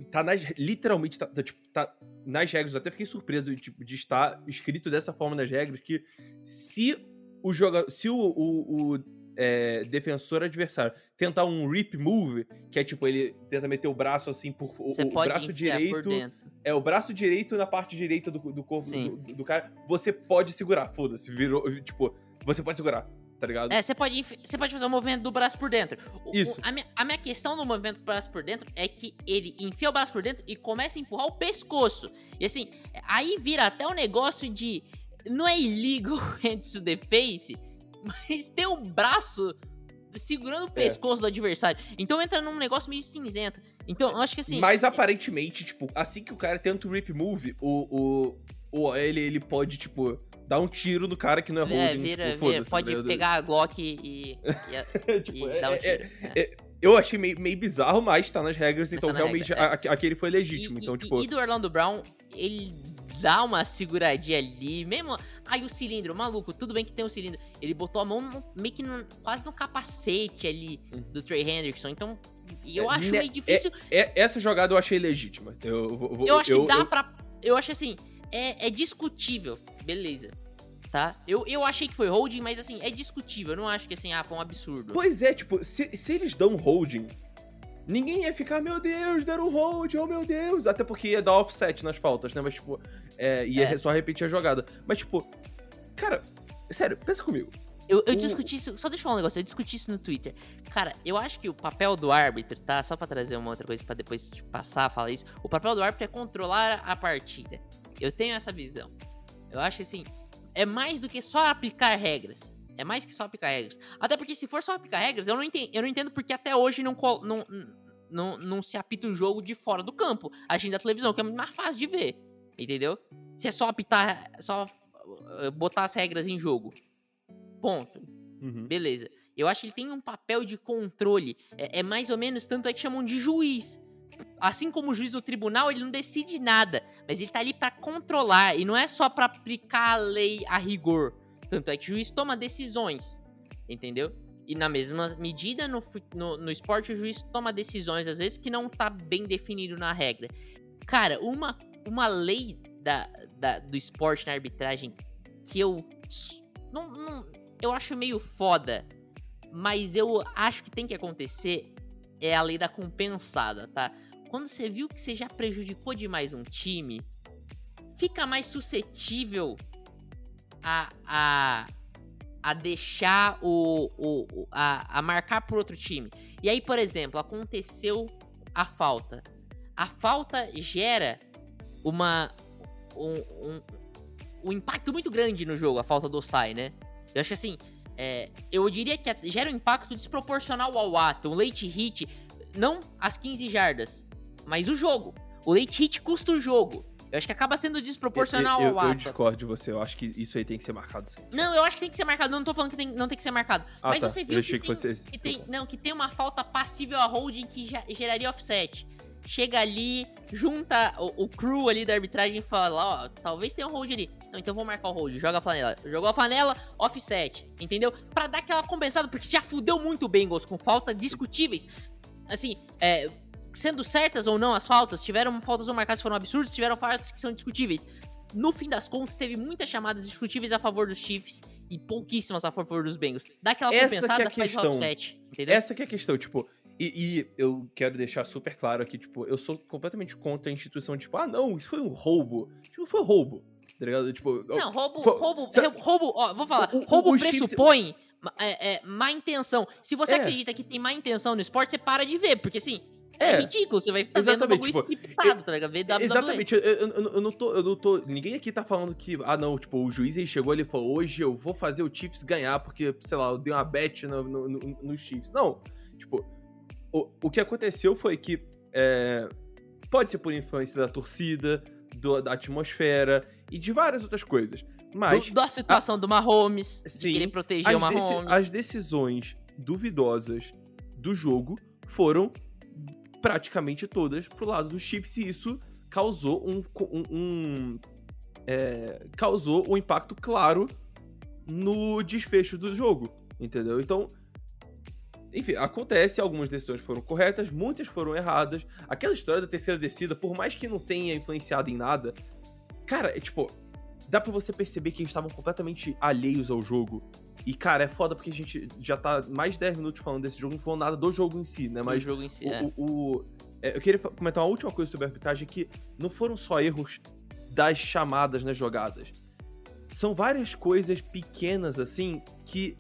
tá nas, literalmente, tá, tá, tipo, tá nas regras, eu até fiquei surpreso tipo, de estar escrito dessa forma nas regras, que se o jogador, se o, o- o, é, defensor adversário tentar um rip move, que é tipo, ele tenta meter o braço assim por o, o braço direito é o braço direito na parte direita do, do corpo do, do cara, você pode segurar, foda-se, virou, tipo, você pode segurar, tá ligado?
É, você pode, você pode fazer o movimento do braço por dentro. O- o-
Isso.
a, minha, a minha questão do movimento do braço por dentro é que ele enfia o braço por dentro e começa a empurrar o pescoço. E assim, aí vira até um negócio de. Não é illegal hands to the face, mas ter o braço segurando o
É.
pescoço do adversário. Então entra num negócio meio cinzento. Então, eu acho que assim.
Mas aparentemente, tipo, assim que o cara tenta o rip move, o, o, o ele, ele pode, tipo, dar um tiro no cara que não é
é,
holding,
vira,
tipo,
vira, pode
tá ligado?
pegar a Glock e, e,
Tipo,
e dar um
é-
tiro. É.
Eu achei meio, meio bizarro, mas tá nas regras,
Mas
então
tá
realmente
regra, é.
a- aquele foi legítimo.
E-
então, tipo,
e do Orlando Brown, ele dá uma seguradinha ali, mesmo. Aí o cilindro, maluco, tudo bem que tem o cilindro. Ele botou a mão no- meio que no- quase no capacete ali do Trey Hendrickson. Então, eu
Uhum. É,
acho
né,
meio difícil.
é- essa jogada eu achei legítima. Eu, vou- vou-
eu acho que dá
eu-
pra. Eu acho assim, é, é discutível, beleza. Tá? Eu, eu achei que foi holding, mas assim, é discutível. Eu não acho que assim, ah, foi um absurdo.
Pois é, tipo, se, se eles dão holding, ninguém ia ficar, meu Deus, deram hold, oh meu Deus. Até porque ia dar offset nas faltas, né? Mas, tipo, é, ia
É.
só repetir a jogada. Mas, tipo, cara, sério, pensa comigo.
Eu, eu
O-
discuti isso, só deixa eu falar um negócio, eu discuti isso no Twitter. Cara, eu acho que o papel do árbitro, tá? Só pra trazer uma outra coisa pra depois te passar a falar isso. O papel do árbitro é controlar a partida. Eu tenho essa visão. Eu acho que assim, é mais do que só aplicar regras. É mais que só aplicar regras. Até porque se for só aplicar regras, eu não entendo, eu não entendo porque até hoje não, não, não, não se apita um jogo de fora do campo, agindo da televisão, que é muito mais fácil de ver. Entendeu? Se é só apitar, só uh, botar as regras em jogo. Ponto.
Uhum.
Beleza. Eu acho que ele tem um papel de controle. É, é mais ou menos tanto é que chamam de juiz. Assim como o juiz do tribunal, ele não decide nada, mas ele tá ali pra controlar e não é só pra aplicar a lei a rigor. Tanto é que o juiz toma decisões, entendeu? E na mesma medida, no, no, no esporte, o juiz toma decisões, às vezes, que não tá bem definido na regra. Cara, uma, uma lei da, da- do esporte na arbitragem que eu. Não, não- eu acho meio foda, mas eu acho que tem que acontecer é a lei da compensada, tá? Quando você viu que você já prejudicou demais um time, fica mais suscetível a, a, a deixar o, o, o- a, a marcar por outro time. E aí, por exemplo, aconteceu a falta. A falta gera uma um, um, um impacto muito grande no jogo, a falta do Sai, né? Eu acho que assim, é, eu diria que gera um impacto desproporcional ao ato. Um late hit, não as 15 jardas, mas o jogo. O late hit custa o jogo. Eu acho que acaba sendo desproporcional
eu, eu,
ao ato.
Eu discordo de você, eu acho que isso aí tem que ser marcado sempre.
Não, eu acho que tem que ser marcado. Não tô falando que tem, não tem que ser marcado.
Ah,
mas
tá.
você viu que,
que
tem,
você-
que tem- não, que tem uma falta passível a holding que geraria offset. Chega ali, junta o, o crew ali da arbitragem e fala, ó, talvez tenha um hold ali. Não, então vou marcar o hold, joga a flanela. Jogou a flanela, offset, entendeu? Pra dar aquela compensada, porque já fudeu muito o Bengals com faltas discutíveis. Assim, é, sendo certas ou não as faltas, tiveram faltas ou marcadas que foram absurdas, tiveram faltas que são discutíveis. No fim das contas, teve muitas chamadas discutíveis a favor dos Chiefs e pouquíssimas a favor dos Bengals. Dá aquela
Essa que é a
compensada, faz o offset, entendeu?
Essa que é a questão, tipo, e, e eu quero deixar super claro aqui, tipo, eu sou completamente contra a instituição, tipo, ah, não, isso foi um roubo. Tipo, não foi roubo, tá ligado? Tipo,
Não, roubo,
Foi-
roubo, roubo, ó, vou falar,
O- o-
roubo
o
pressupõe é, é, má intenção. Se você
É.
acredita que tem má intenção no esporte, você para de ver, porque assim, é,
É.
ridículo, você vai estar vendo um
Exatamente,
bagulho
tipo,
scriptado, tá ligado? WWE.
Exatamente, eu, eu- eu- não tô, eu não tô. Ninguém aqui tá falando que, ah, não, tipo, o juiz ele chegou ali e falou, hoje eu vou fazer o Chiefs ganhar, porque, sei lá, eu dei uma bet no, no, no- no Chiefs. Não. Tipo, o, o que aconteceu foi que. é, pode ser por influência da torcida, do- da atmosfera e de várias outras coisas. Mas.
Do- da situação do Mahomes,
Sim,
de querer proteger o
as, deci-
Mahomes.
as decisões duvidosas do jogo foram praticamente todas pro lado dos Chiefs e isso causou um, um- um, é, causou um impacto claro no desfecho do jogo, entendeu? Então, enfim, acontece, algumas decisões foram corretas, muitas foram erradas. Aquela história da terceira descida, por mais que não tenha influenciado em nada, cara, é tipo, dá pra você perceber que eles estavam completamente alheios ao jogo. E, cara, é foda porque a gente já tá mais de 10 minutos falando desse jogo, não falou nada do jogo em si, né?
do
Mas
jogo em si,
o,
é.
o- o- é, eu queria comentar uma última coisa sobre a arbitragem, que não foram só erros das chamadas nas jogadas. São várias coisas pequenas, assim, que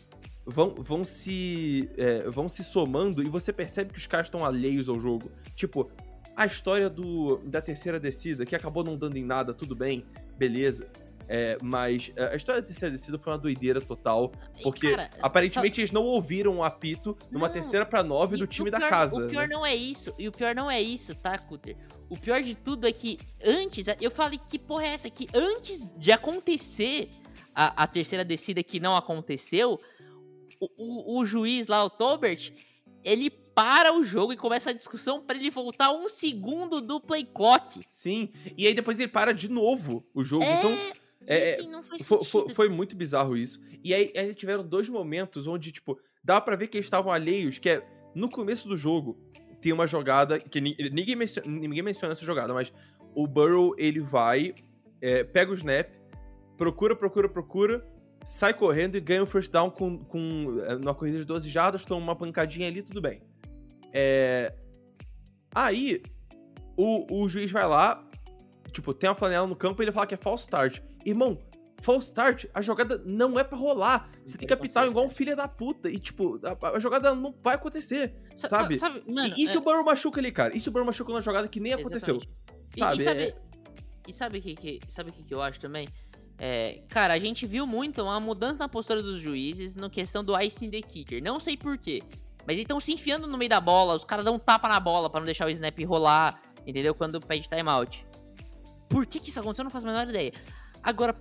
vão, vão, se, é, vão se somando e você percebe que os caras estão alheios ao jogo. Tipo, a história do, da terceira descida, que acabou não dando em nada, tudo bem, beleza. É, mas é, a história da terceira descida foi uma doideira total, porque
cara,
aparentemente eles não ouviram o apito numa
Não,
terceira pra nove
E
do time
o
da
pior-
casa.
O pior
né?
não é isso. E o pior não é isso, tá, Cutter? O pior de tudo é que antes, eu falei que porra é essa? Que antes de acontecer a, a terceira descida que não aconteceu, o, o- o juiz lá, o Tobert, ele para o jogo e começa a discussão pra ele voltar um segundo do play clock.
Sim, e aí depois ele para de novo o jogo.
É,
Então, é-
assim,
foi, foi- foi muito bizarro isso. E aí ainda tiveram dois momentos onde, tipo, dá pra ver que eles estavam alheios, que é no começo do jogo, tem uma jogada que ni- ninguém menciona, ninguém menciona essa jogada, mas o Burrow, ele vai, é, pega o snap, procura, procura, procura, sai correndo e ganha o first down com, com é, numa corrida de 12 jardas, toma uma pancadinha ali, tudo bem. É, aí, o, o juiz vai lá, tipo, tem uma flanela no campo e ele fala que é false start. Irmão, false start, a jogada não é pra rolar. Você tem que apitar igual um filho da puta. E, tipo, a, a jogada não vai acontecer,
Sa-
sabe?
sa- mano,
e, e se
é-
o Burrow machuca ali, cara? E se o Burrow machuca numa jogada que nem aconteceu?
Exatamente. E-
Sabe?
E, sabe,
É-
e sabe o que, que, sabe que, que eu acho também? É, cara, a gente viu muito uma mudança na postura dos juízes na questão do ice in the kicker. Não sei porquê. Mas eles estão se enfiando no meio da bola, os caras dão um tapa na bola pra não deixar o snap rolar, entendeu? Quando pede timeout. Por que, que isso aconteceu? Eu não faço a menor ideia. Agora,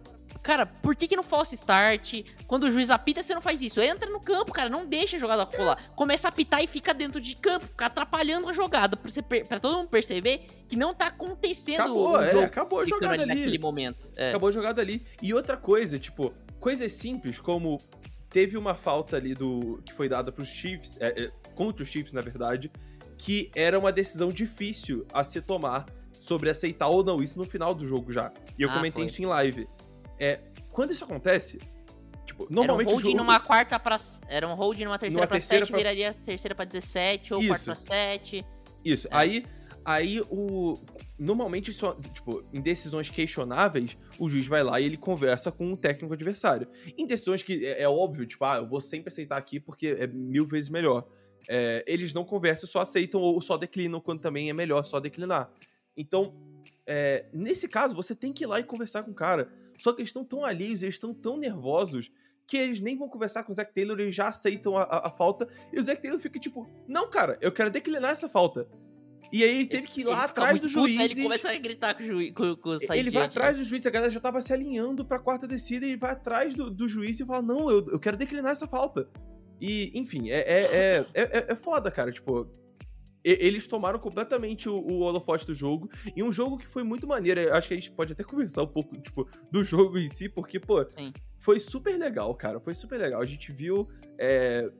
cara, por que, que no false start, quando o juiz apita, você não faz isso? Entra no campo, cara, não deixa a jogada rolar. Começa a apitar e fica dentro de campo, fica atrapalhando a jogada, pra, você pra todo mundo perceber que não tá acontecendo
Acabou,
o
é,
jogo
acabou a jogada
ali naquele momento. É.
Acabou a jogada ali. E outra coisa, tipo, coisas simples como teve uma falta ali do que foi dada pros Chiefs, é, é, contra os Chiefs, na verdade, que era uma decisão difícil a se tomar sobre aceitar ou não isso no final do jogo já. E eu
Ah,
comentei
foi.
isso em live. É, quando isso acontece, tipo,
Era um
normalmente
hold
jogo
numa quarta pra. Era um hold numa terceira
Numa
pra
terceira
7,
pra-
viraria terceira pra 17, ou
Isso.
quarta pra 7.
Isso.
É.
Aí, aí o. Normalmente, só, tipo, em decisões questionáveis, o juiz vai lá e ele conversa com o técnico adversário. Em decisões que é, é óbvio, tipo, ah, eu vou sempre aceitar aqui porque é mil vezes melhor. É, eles não conversam, só aceitam ou só declinam quando também é melhor só declinar. Então, é, nesse caso, você tem que ir lá e conversar com o cara. Só que eles estão tão alheios, eles estão tão nervosos que eles nem vão conversar com o Zac Taylor, eles já aceitam a, a, a falta. E o Zac Taylor fica tipo, não, cara, eu quero declinar essa falta. E aí ele teve que ir lá atrás
puto, aí
juízes.
Ele começa a gritar com o juiz. Com, com o
Ele vai
jet,
atrás
né?
do juiz, a galera já tava se alinhando pra quarta descida, e ele vai atrás do, do juiz e fala: Não, eu, eu quero declinar essa falta. E, enfim, é, é, é, é, é foda, cara. Tipo, eles tomaram completamente o, o holofote do jogo. E um jogo que foi muito maneiro. Acho que a gente pode até conversar um pouco, tipo, do jogo em si, porque, pô,
Sim.
foi super legal, cara. Foi super legal. A gente viu. é,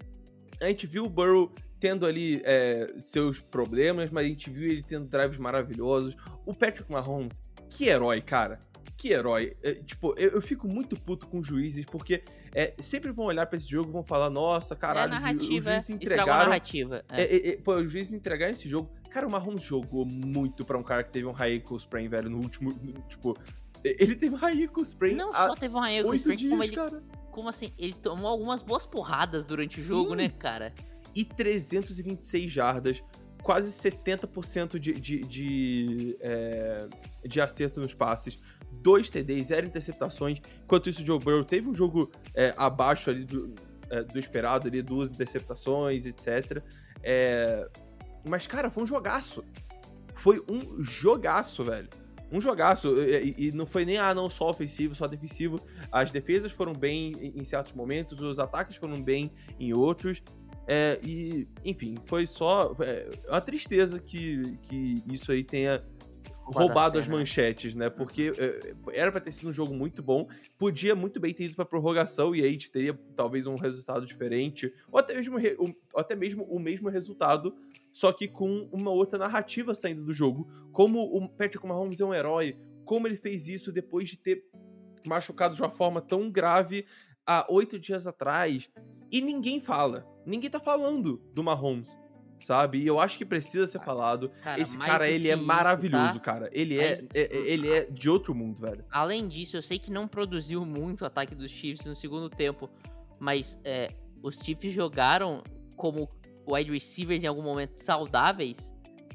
a gente viu o Burrow tendo ali é, seus problemas, mas a gente viu ele tendo drives maravilhosos. O Patrick Mahomes, que herói, cara. Que herói. É, tipo, eu, eu fico muito puto com os juízes, porque é, sempre vão olhar pra esse jogo e vão falar: nossa,
É
caralho, os ju- os
narrativa,
juízes entregaram.
narrativa. é.
É, é, é, pô, os juízes entregaram esse jogo. Cara, o Mahomes jogou muito pra um cara que teve um high ankle sprain, velho, no último. no- Tipo, ele teve um high ankle sprain
Não só teve um Ryan
oito
Sprain,
dias,
como ele,
cara.
como assim, ele tomou algumas boas porradas durante o
Sim.
jogo, né, cara?
e 326 jardas, quase 70% de, de, de, é, de acerto nos passes, 2 TDs, 0 interceptações. Enquanto isso, o Joe Burrow teve um jogo é, abaixo ali do, é, do esperado, ali, duas interceptações, etc. É, mas, cara, foi um jogaço. Foi um jogaço, velho. Um jogaço. E, e- não foi nem, ah, não, só ofensivo, só defensivo. As defesas foram bem em certos momentos, os ataques foram bem em outros. É, e, enfim, foi só. É tristeza que, que isso aí tenha roubado as manchetes, né? Porque é, era pra ter sido um jogo muito bom, podia muito bem ter ido pra prorrogação e aí a gente teria talvez um resultado diferente, ou até mesmo, ou até mesmo o mesmo resultado, só que com uma outra narrativa saindo do jogo. Como o Patrick Mahomes é um herói, como ele fez isso depois de ter machucado de uma forma tão grave há oito dias atrás. E ninguém fala. Ninguém tá falando do Mahomes, sabe? E eu acho que precisa ser falado.
Cara,
Esse
mais
cara,
do
ele é
isso,
maravilhoso,
tá?
cara. Ele é, é- é- ele é de outro mundo, velho.
Além disso, eu sei que não produziu muito o ataque dos Chiefs no segundo tempo, mas é, os Chiefs jogaram como wide receivers em algum momento saudáveis,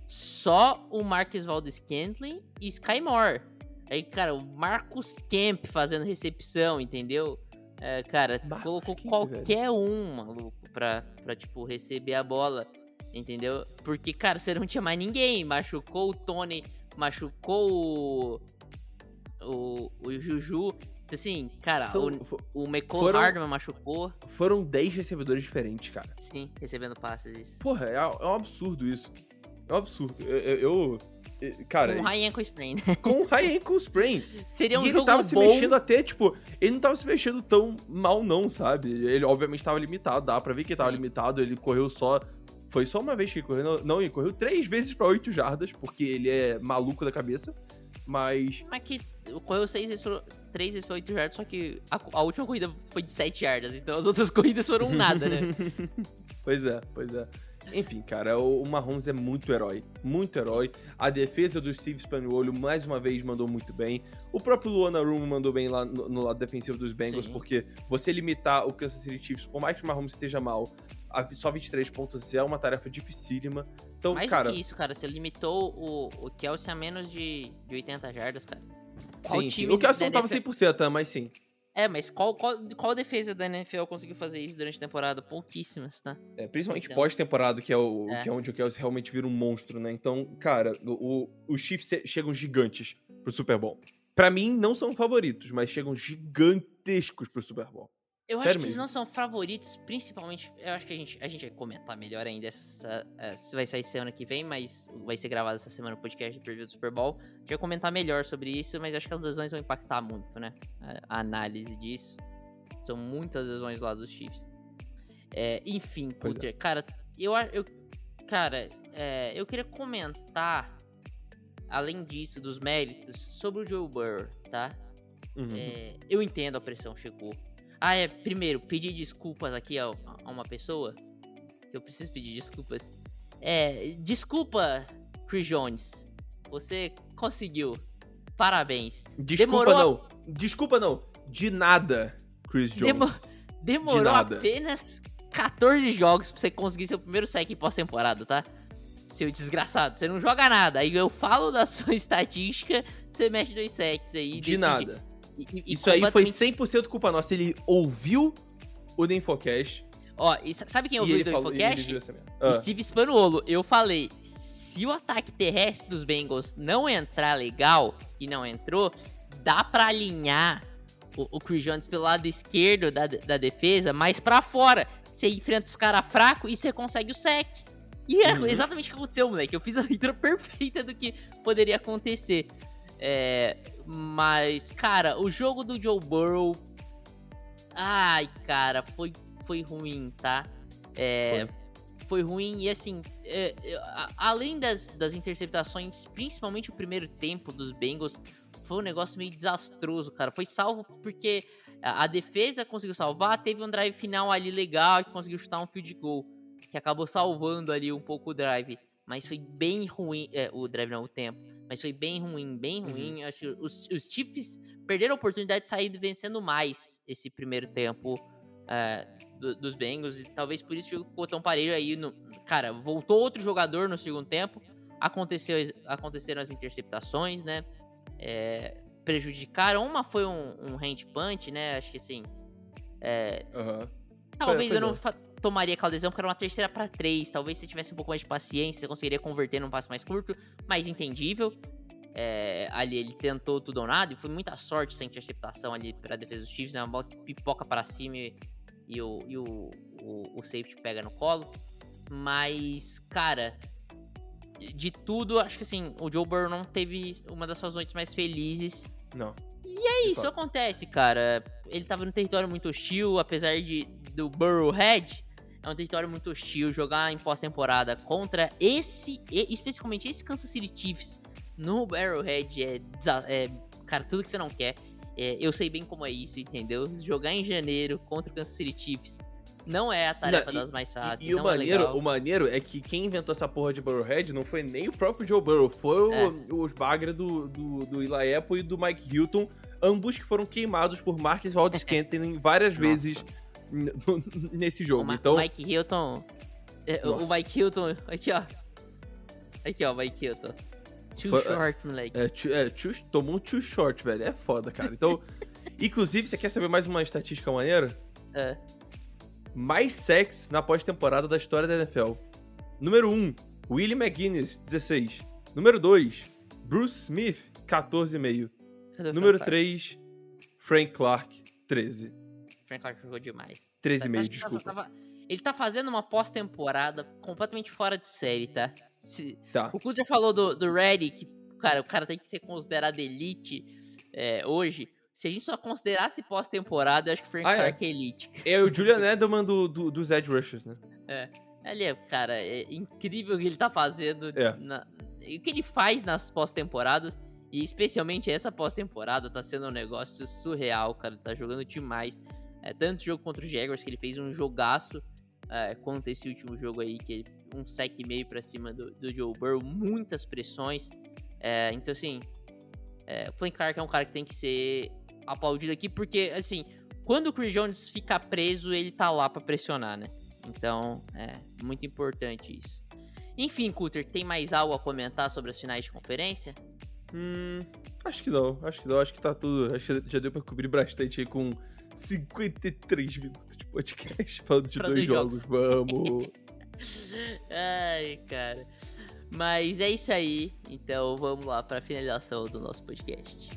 só o Marcus Valdez Scantling e Sky Moore. Aí, cara, o Marcus Kemp fazendo recepção, entendeu? É, cara,
Marcus
colocou qualquer um, maluco, pra, pra, tipo, receber a bola, entendeu? Porque, cara, você não tinha mais ninguém. Machucou o Tony, machucou o, o, o Juju. Assim, cara,
São-
o, o
foram-
Hardman machucou.
foram 10 recebedores diferentes, cara.
Sim, recebendo passes, isso.
Porra, é, é um absurdo isso. É um absurdo. Eu. eu- eu- cara,
Com high ankle sprain.
com high ankle sprain.
Seria um
e ele tava se
bom.
mexendo até, tipo, ele não tava se mexendo tão mal, não, sabe? Ele, obviamente, tava limitado, dá pra ver que ele tava
Sim.
limitado, ele correu só. Foi só uma vez que ele correu. Não, ele correu três vezes pra 8 jardas, porque ele é maluco da cabeça. Mas.
Mas que correu seis vezes por, três vezes foi 8 jardas, só que a, a última corrida foi de 7 jardas. Então as outras corridas foram nada, né?
Pois é, pois é. Enfim, cara, o, o Mahomes é muito herói. Muito herói. A defesa do Steve Spaniolo, mais uma vez, mandou muito bem. O próprio Luana Room mandou bem lá no, no lado defensivo dos Bengals,
Sim.
porque você limitar o Kansas City Chiefs, por mais que o Mahomes esteja mal, a, só 23 pontos é uma tarefa dificílima. Então,
Mais
cara,
do que isso, cara. Você limitou o, o Kelsey a menos de, de 80 jardas, cara. Qual
sim, sim. O Kelsey não tava
NFL
100%, tá? mas sim.
É, mas qual, qual, qual defesa da NFL conseguiu fazer isso durante a temporada? Pouquíssimas, tá?
É, principalmente
Então.
pós-temporada, que, é o,
É.
que é onde o Kelsey realmente vira um monstro, né? Então, cara, o, o- os Chiefs che- chegam gigantes pro Super Bowl. Pra mim, não são favoritos, mas chegam gigantescos pro Super Bowl.
Eu
Sério
acho que eles
mesmo?
não são favoritos, principalmente. Eu acho que a gente, a gente vai comentar melhor ainda essa. se vai sair semana que vem, mas vai ser gravado essa semana o podcast do preview do Super Bowl. A gente vai comentar melhor sobre isso, mas acho que as lesões vão impactar muito, né? A, a análise disso. São muitas lesões lá dos Chiefs. É, enfim,
Pois é.
Cara, eu, eu. Cara, é, eu queria comentar, além disso, dos méritos, sobre o Joe Burrow, tá?
Uhum.
É, eu entendo a pressão chegou. Ah, é, primeiro, pedir desculpas aqui a, a uma pessoa. Eu preciso pedir desculpas. É, desculpa, Chris Jones. Você conseguiu. Parabéns.
Desculpa
demorou a-
não. Desculpa não. De nada, Chris Jones.
Demo- Demorou
nada.
apenas 14 jogos pra você conseguir seu primeiro sec em pós-temporada, tá? Seu desgraçado, você não joga nada. Aí eu falo da sua estatística, você mexe dois secs aí.
De
decide-
nada.
E- e- e
Isso aí foi
completamente-
100% culpa nossa. Ele ouviu o The Infocast.
Ó, e sa- sabe quem ouviu
ele
do
falou,
Infocast?
Ah,
Steve Spanuolo, eu falei, se o ataque terrestre dos Bengals não entrar legal e não entrou, dá pra alinhar o, o Chris Jones pelo lado esquerdo da, da defesa, mais pra fora. Você enfrenta os caras fracos e você consegue o sec. E é
Uhum.
exatamente o que aconteceu, moleque. Eu fiz a leitura perfeita do que poderia acontecer. É, mas, cara, o jogo do Joe Burrow. Ai, cara, foi, foi ruim, tá? É, foi ruim e assim, é, é, a- além das, das interceptações, principalmente o primeiro tempo dos Bengals, foi um negócio meio desastroso, cara. Foi salvo porque a, a defesa conseguiu salvar, teve um drive final ali legal que conseguiu chutar um field goal, que acabou salvando ali um pouco o drive. Mas foi bem ruim, é, o drive não, o tempo. Mas foi bem ruim, bem ruim. Acho que os, os Chiefs perderam a oportunidade de sair vencendo mais esse primeiro tempo é, do- dos Bengals. E talvez por isso o jogo ficou tão parelho aí. No, cara, voltou outro jogador no segundo tempo. Aconteceu, aconteceram as interceptações, né? É, prejudicaram. Uma foi um, um hand punch, né? Acho que assim. é,
aham.
Talvez
pois
eu não
é.
Tomaria aquela decisão, porque era uma terceira pra três. Talvez se tivesse um pouco mais de paciência, você conseguiria converter num passe mais curto, mais entendível. É, ali ele tentou tudo ou nada, e foi muita sorte essa interceptação ali pra defesa dos Chiefs, né? Uma bola que pipoca para cima e, e o, e o, o, o safety pega no colo. Mas, cara, de tudo, acho que assim, o Joe Burrow não teve uma das suas noites mais felizes
Não.
é isso, acontece, cara. Ele tava num território muito hostil, apesar de do Burrowhead. É um território muito hostil. Jogar em pós-temporada contra esse, e- especificamente esse Kansas City Chiefs no Arrowhead é, é, cara, tudo que você não quer. É, eu sei bem como é isso, entendeu? Jogar em janeiro contra o Kansas City Chiefs não é a tarefa
Não, e-
das mais fáceis.
E, e o,
é
maneiro,
legal.
o maneiro é que quem inventou essa porra de Burrowhead não foi nem o próprio Joe Burrow, foi o-
É.
os bagre do, do, do Eli Apple e do Mike Hilton, ambos que foram queimados por Marcus Aldis Scantling várias vezes nesse
O,
jogo.
Ma-
então,
o Mike Hilton. é, o- o
Nossa.
Mike Hilton. Aqui, ó. Aqui, ó, o Mike Hilton. Too
Foi-
short, moleque.
é, too- é, too- tomou um too short, velho. É foda, cara. Então, inclusive, você quer saber mais uma estatística maneira?
É.
Mais sacks na pós-temporada da história da NFL. Número 1, Willie McGuinness, 16. Número 2, Bruce Smith, 14,5.
Cadê o
Número
Frank Clark?
3, Frank Clark, 13.
Frank Clark jogou demais.
13,5,
Tava-
desculpa.
tava- ele tá fazendo uma pós-temporada completamente fora de série, tá? Se-
Tá.
o Kuder falou do, do Reddy, que, cara, o cara tem que ser considerado elite é, hoje. Se a gente só considerasse pós-temporada, eu acho que o Frank
Ah, é?
Clark é elite.
É o Julian Edelman do, do, dos Edge Rushers, né?
Ele é, cara, é incrível o que ele tá fazendo.
É.
na- e o que ele faz nas pós-temporadas. E especialmente essa pós-temporada tá sendo um negócio surreal, cara. Tá jogando demais. É, tanto jogo contra o Jaguars, que ele fez um jogaço. É, quanto esse último jogo aí, que um sec e meio pra cima do, do Joe Burrow. Muitas pressões. É, então, assim, é, o Frank Clark é um cara que tem que ser aplaudido aqui, porque, assim, quando o Chris Jones fica preso, ele tá lá pra pressionar, né? Então, é muito importante isso. Enfim, Cutter, tem mais algo a comentar sobre as finais de conferência?
Hum, acho que não, acho que não, acho que tá tudo. Acho que já deu pra cobrir bastante aí com 53 minutos de podcast falando de
Pra
dois
dois
jogos. Vamos!
Ai, cara. Mas é isso aí. Então vamos lá para a finalização do nosso podcast.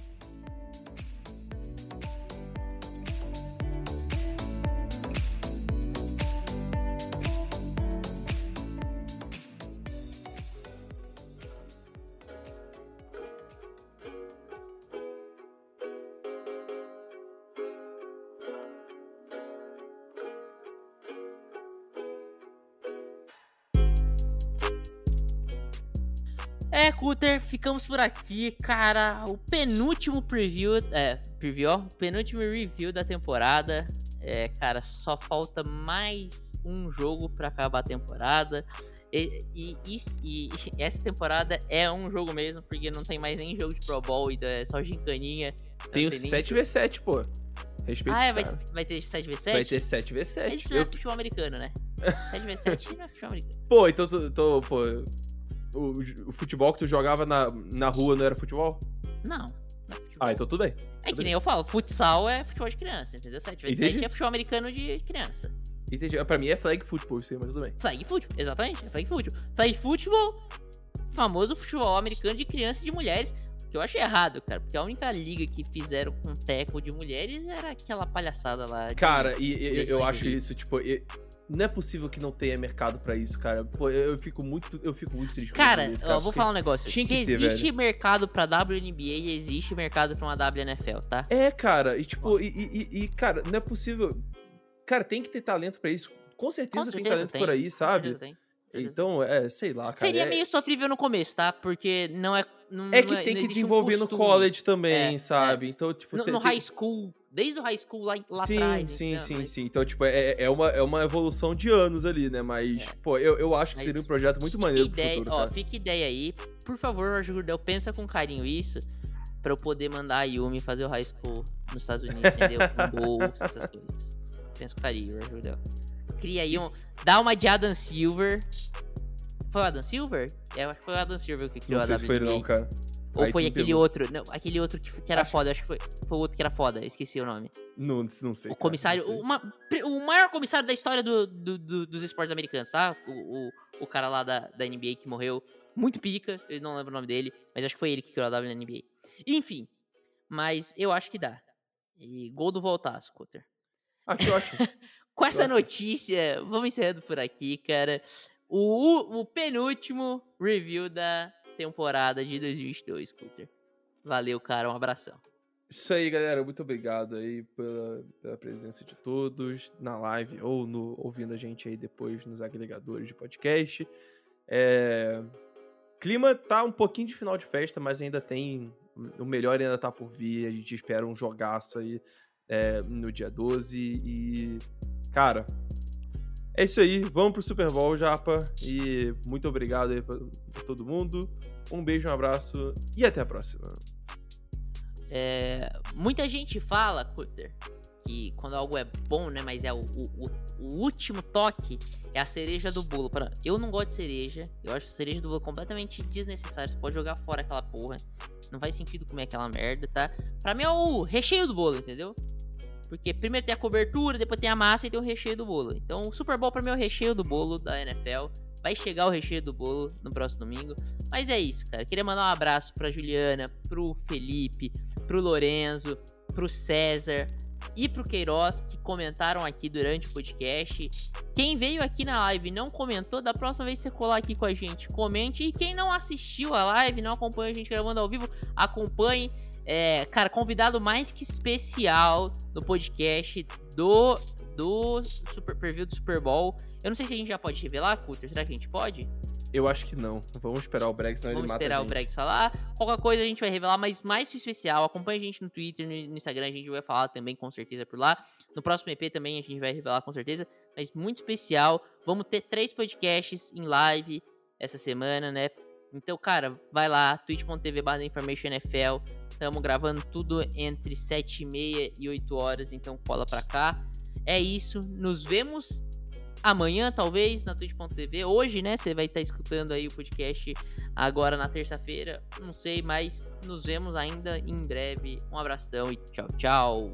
Ficamos por aqui, cara. O penúltimo preview, é, preview, ó, o penúltimo review da temporada. É, cara, só falta mais um jogo pra acabar a temporada. E, e- e- e essa temporada é um jogo mesmo, porque não tem mais nem jogo de Pro Bowl, então é só gincaninha.
Tem o
nem-
7v7, pô. Respeito
Ah, é, vai, vai ter 7v7?
Vai ter
Mas
7v7.
Isso não é
Eu-
futebol americano, né? 7v7 não é futebol americano.
Pô, então, tu- tô, pô, o, o futebol que tu jogava na, na rua não era futebol?
Não. Não é futebol.
Ah, então tudo bem.
É
tudo
que nem eu falo, futsal é futebol de criança, entendeu? 7 vezes
Entendi.
7 é futebol americano de criança.
Entendi. Pra mim é flag football isso aí, mas tudo bem.
Flag football, exatamente, é flag football. Flag football, famoso futebol americano de criança e de mulheres. Que eu achei errado, cara, porque a única liga que fizeram com teco de mulheres era aquela palhaçada lá. de-
Cara, e, e- eu acho isso, tipo, e- não é possível que não tenha mercado pra isso, cara. Pô, eu, fico muito, eu fico muito triste com
Cara,
isso,
ó, eu vou falar um negócio.
tinha
Se
que ter,
existe mercado pra WNBA, existe mercado pra uma WNFL, tá?
É, cara, e tipo, e, e- e, cara, não é possível. Cara, tem que ter talento pra isso. Com certeza,
Com
tem
certeza
talento
tem,
por aí,
Com
sabe?
certeza tem.
Então, é, sei lá, cara.
Seria
é,
meio sofrível no começo, tá? Porque não é. Não,
é que
não
tem que
existe um
desenvolver no college também,
É,
sabe? Então, tipo,
No,
tem-
no
tem-
high school, desde o high school lá, lá
sim,
atrás.
sim,
então,
sim,
mas-
sim. Então, tipo, é, é, uma, é uma evolução de anos ali, né? Mas, pô, eu, eu acho que
Mas
seria um projeto muito maneiro pro
ideia,
futuro,
ó, fica ideia aí. Por favor, Jorge Gurdel, pensa com carinho isso. Pra eu poder mandar a Yumi fazer o high school nos Estados Unidos, entendeu? Com bolsa, essas coisas. Pensa com carinho, Jorge Gurdel. Cria aí um. Dá uma de Adam Silver. Foi o Adam Silver? É, acho que foi o Adam Silver que criou
Não sei
a
se foi
WNBA.
não, cara.
Ou
Aí
foi aquele outro. Não, aquele outro que, que era
Acho-
foda. Acho que foi, foi o outro que era foda. eu Esqueci o nome.
Não, não sei.
o comissário. o, uma- o maior comissário da história do- do- do- dos esportes americanos, tá? O, o, o cara lá da, da NBA que morreu. Muito pica. Eu não lembro o nome dele. Mas acho que foi ele que criou a WNBA. Enfim. Mas eu acho que dá. E gol do Voltaço, Cutter.
Ah, que ótimo.
Com essa notícia, vamos encerrando por aqui, cara. O, o penúltimo review da temporada de 2022, Cutter. Valeu, cara. Um abração.
Isso aí, galera. Muito obrigado aí pela, pela presença de todos na live ou no, ouvindo a gente aí depois nos agregadores de podcast. É, Clima tá um pouquinho de final de festa, mas ainda tem. O melhor ainda tá por vir. A gente espera um jogaço aí é, no dia 12. E. Cara. É isso aí. Vamos pro Super Bowl, Japa. E muito obrigado aí todo mundo. Um beijo, um abraço e até a próxima.
É, muita gente fala, Cutter, que quando algo é bom, né? Mas é o, o, o- último toque é a cereja do bolo. Pra- Eu não gosto de cereja. Eu acho a cereja do bolo completamente desnecessária. Você pode jogar fora aquela porra. Não faz sentido comer aquela merda, tá? Pra mim é o recheio do bolo, entendeu? Porque primeiro tem a cobertura, depois tem a massa e tem o recheio do bolo. Então o Super Bowl pra mim é o recheio do bolo da NFL. Vai chegar o recheio do bolo no próximo domingo. Mas é isso, cara. Queria mandar um abraço pra Juliana, pro Felipe, pro Lorenzo, pro César e pro Queiroz que comentaram aqui durante o podcast. Quem veio aqui na live e não comentou, da próxima vez você colar aqui com a gente, comente. E quem não assistiu a live, não acompanha a gente gravando ao vivo, acompanhe. É, cara, convidado mais que especial no podcast do do Super Preview do Super Bowl. Eu não sei se a gente já pode revelar, Cutter. Será que a gente pode?
Eu acho que não. Vamos esperar o Brex, senão
Vamos
ele mata
esperar
a
o. Brex falar. Qualquer coisa a gente vai revelar, mas mais que especial. Acompanhe a gente no Twitter, no Instagram, a gente vai falar também com certeza por lá. No próximo EP também a gente vai revelar com certeza, mas muito especial. Vamos ter três podcasts em live essa semana, né? Então, cara, vai lá, twitch.tv barra. Estamos gravando tudo entre 7 e meia e 8 horas, então cola pra cá. É isso, nos vemos amanhã, talvez, na twitch.tv. Hoje, né? Você vai estar escutando aí o podcast agora na terça-feira. Não sei, mas nos vemos ainda em breve. Um abração e tchau, tchau.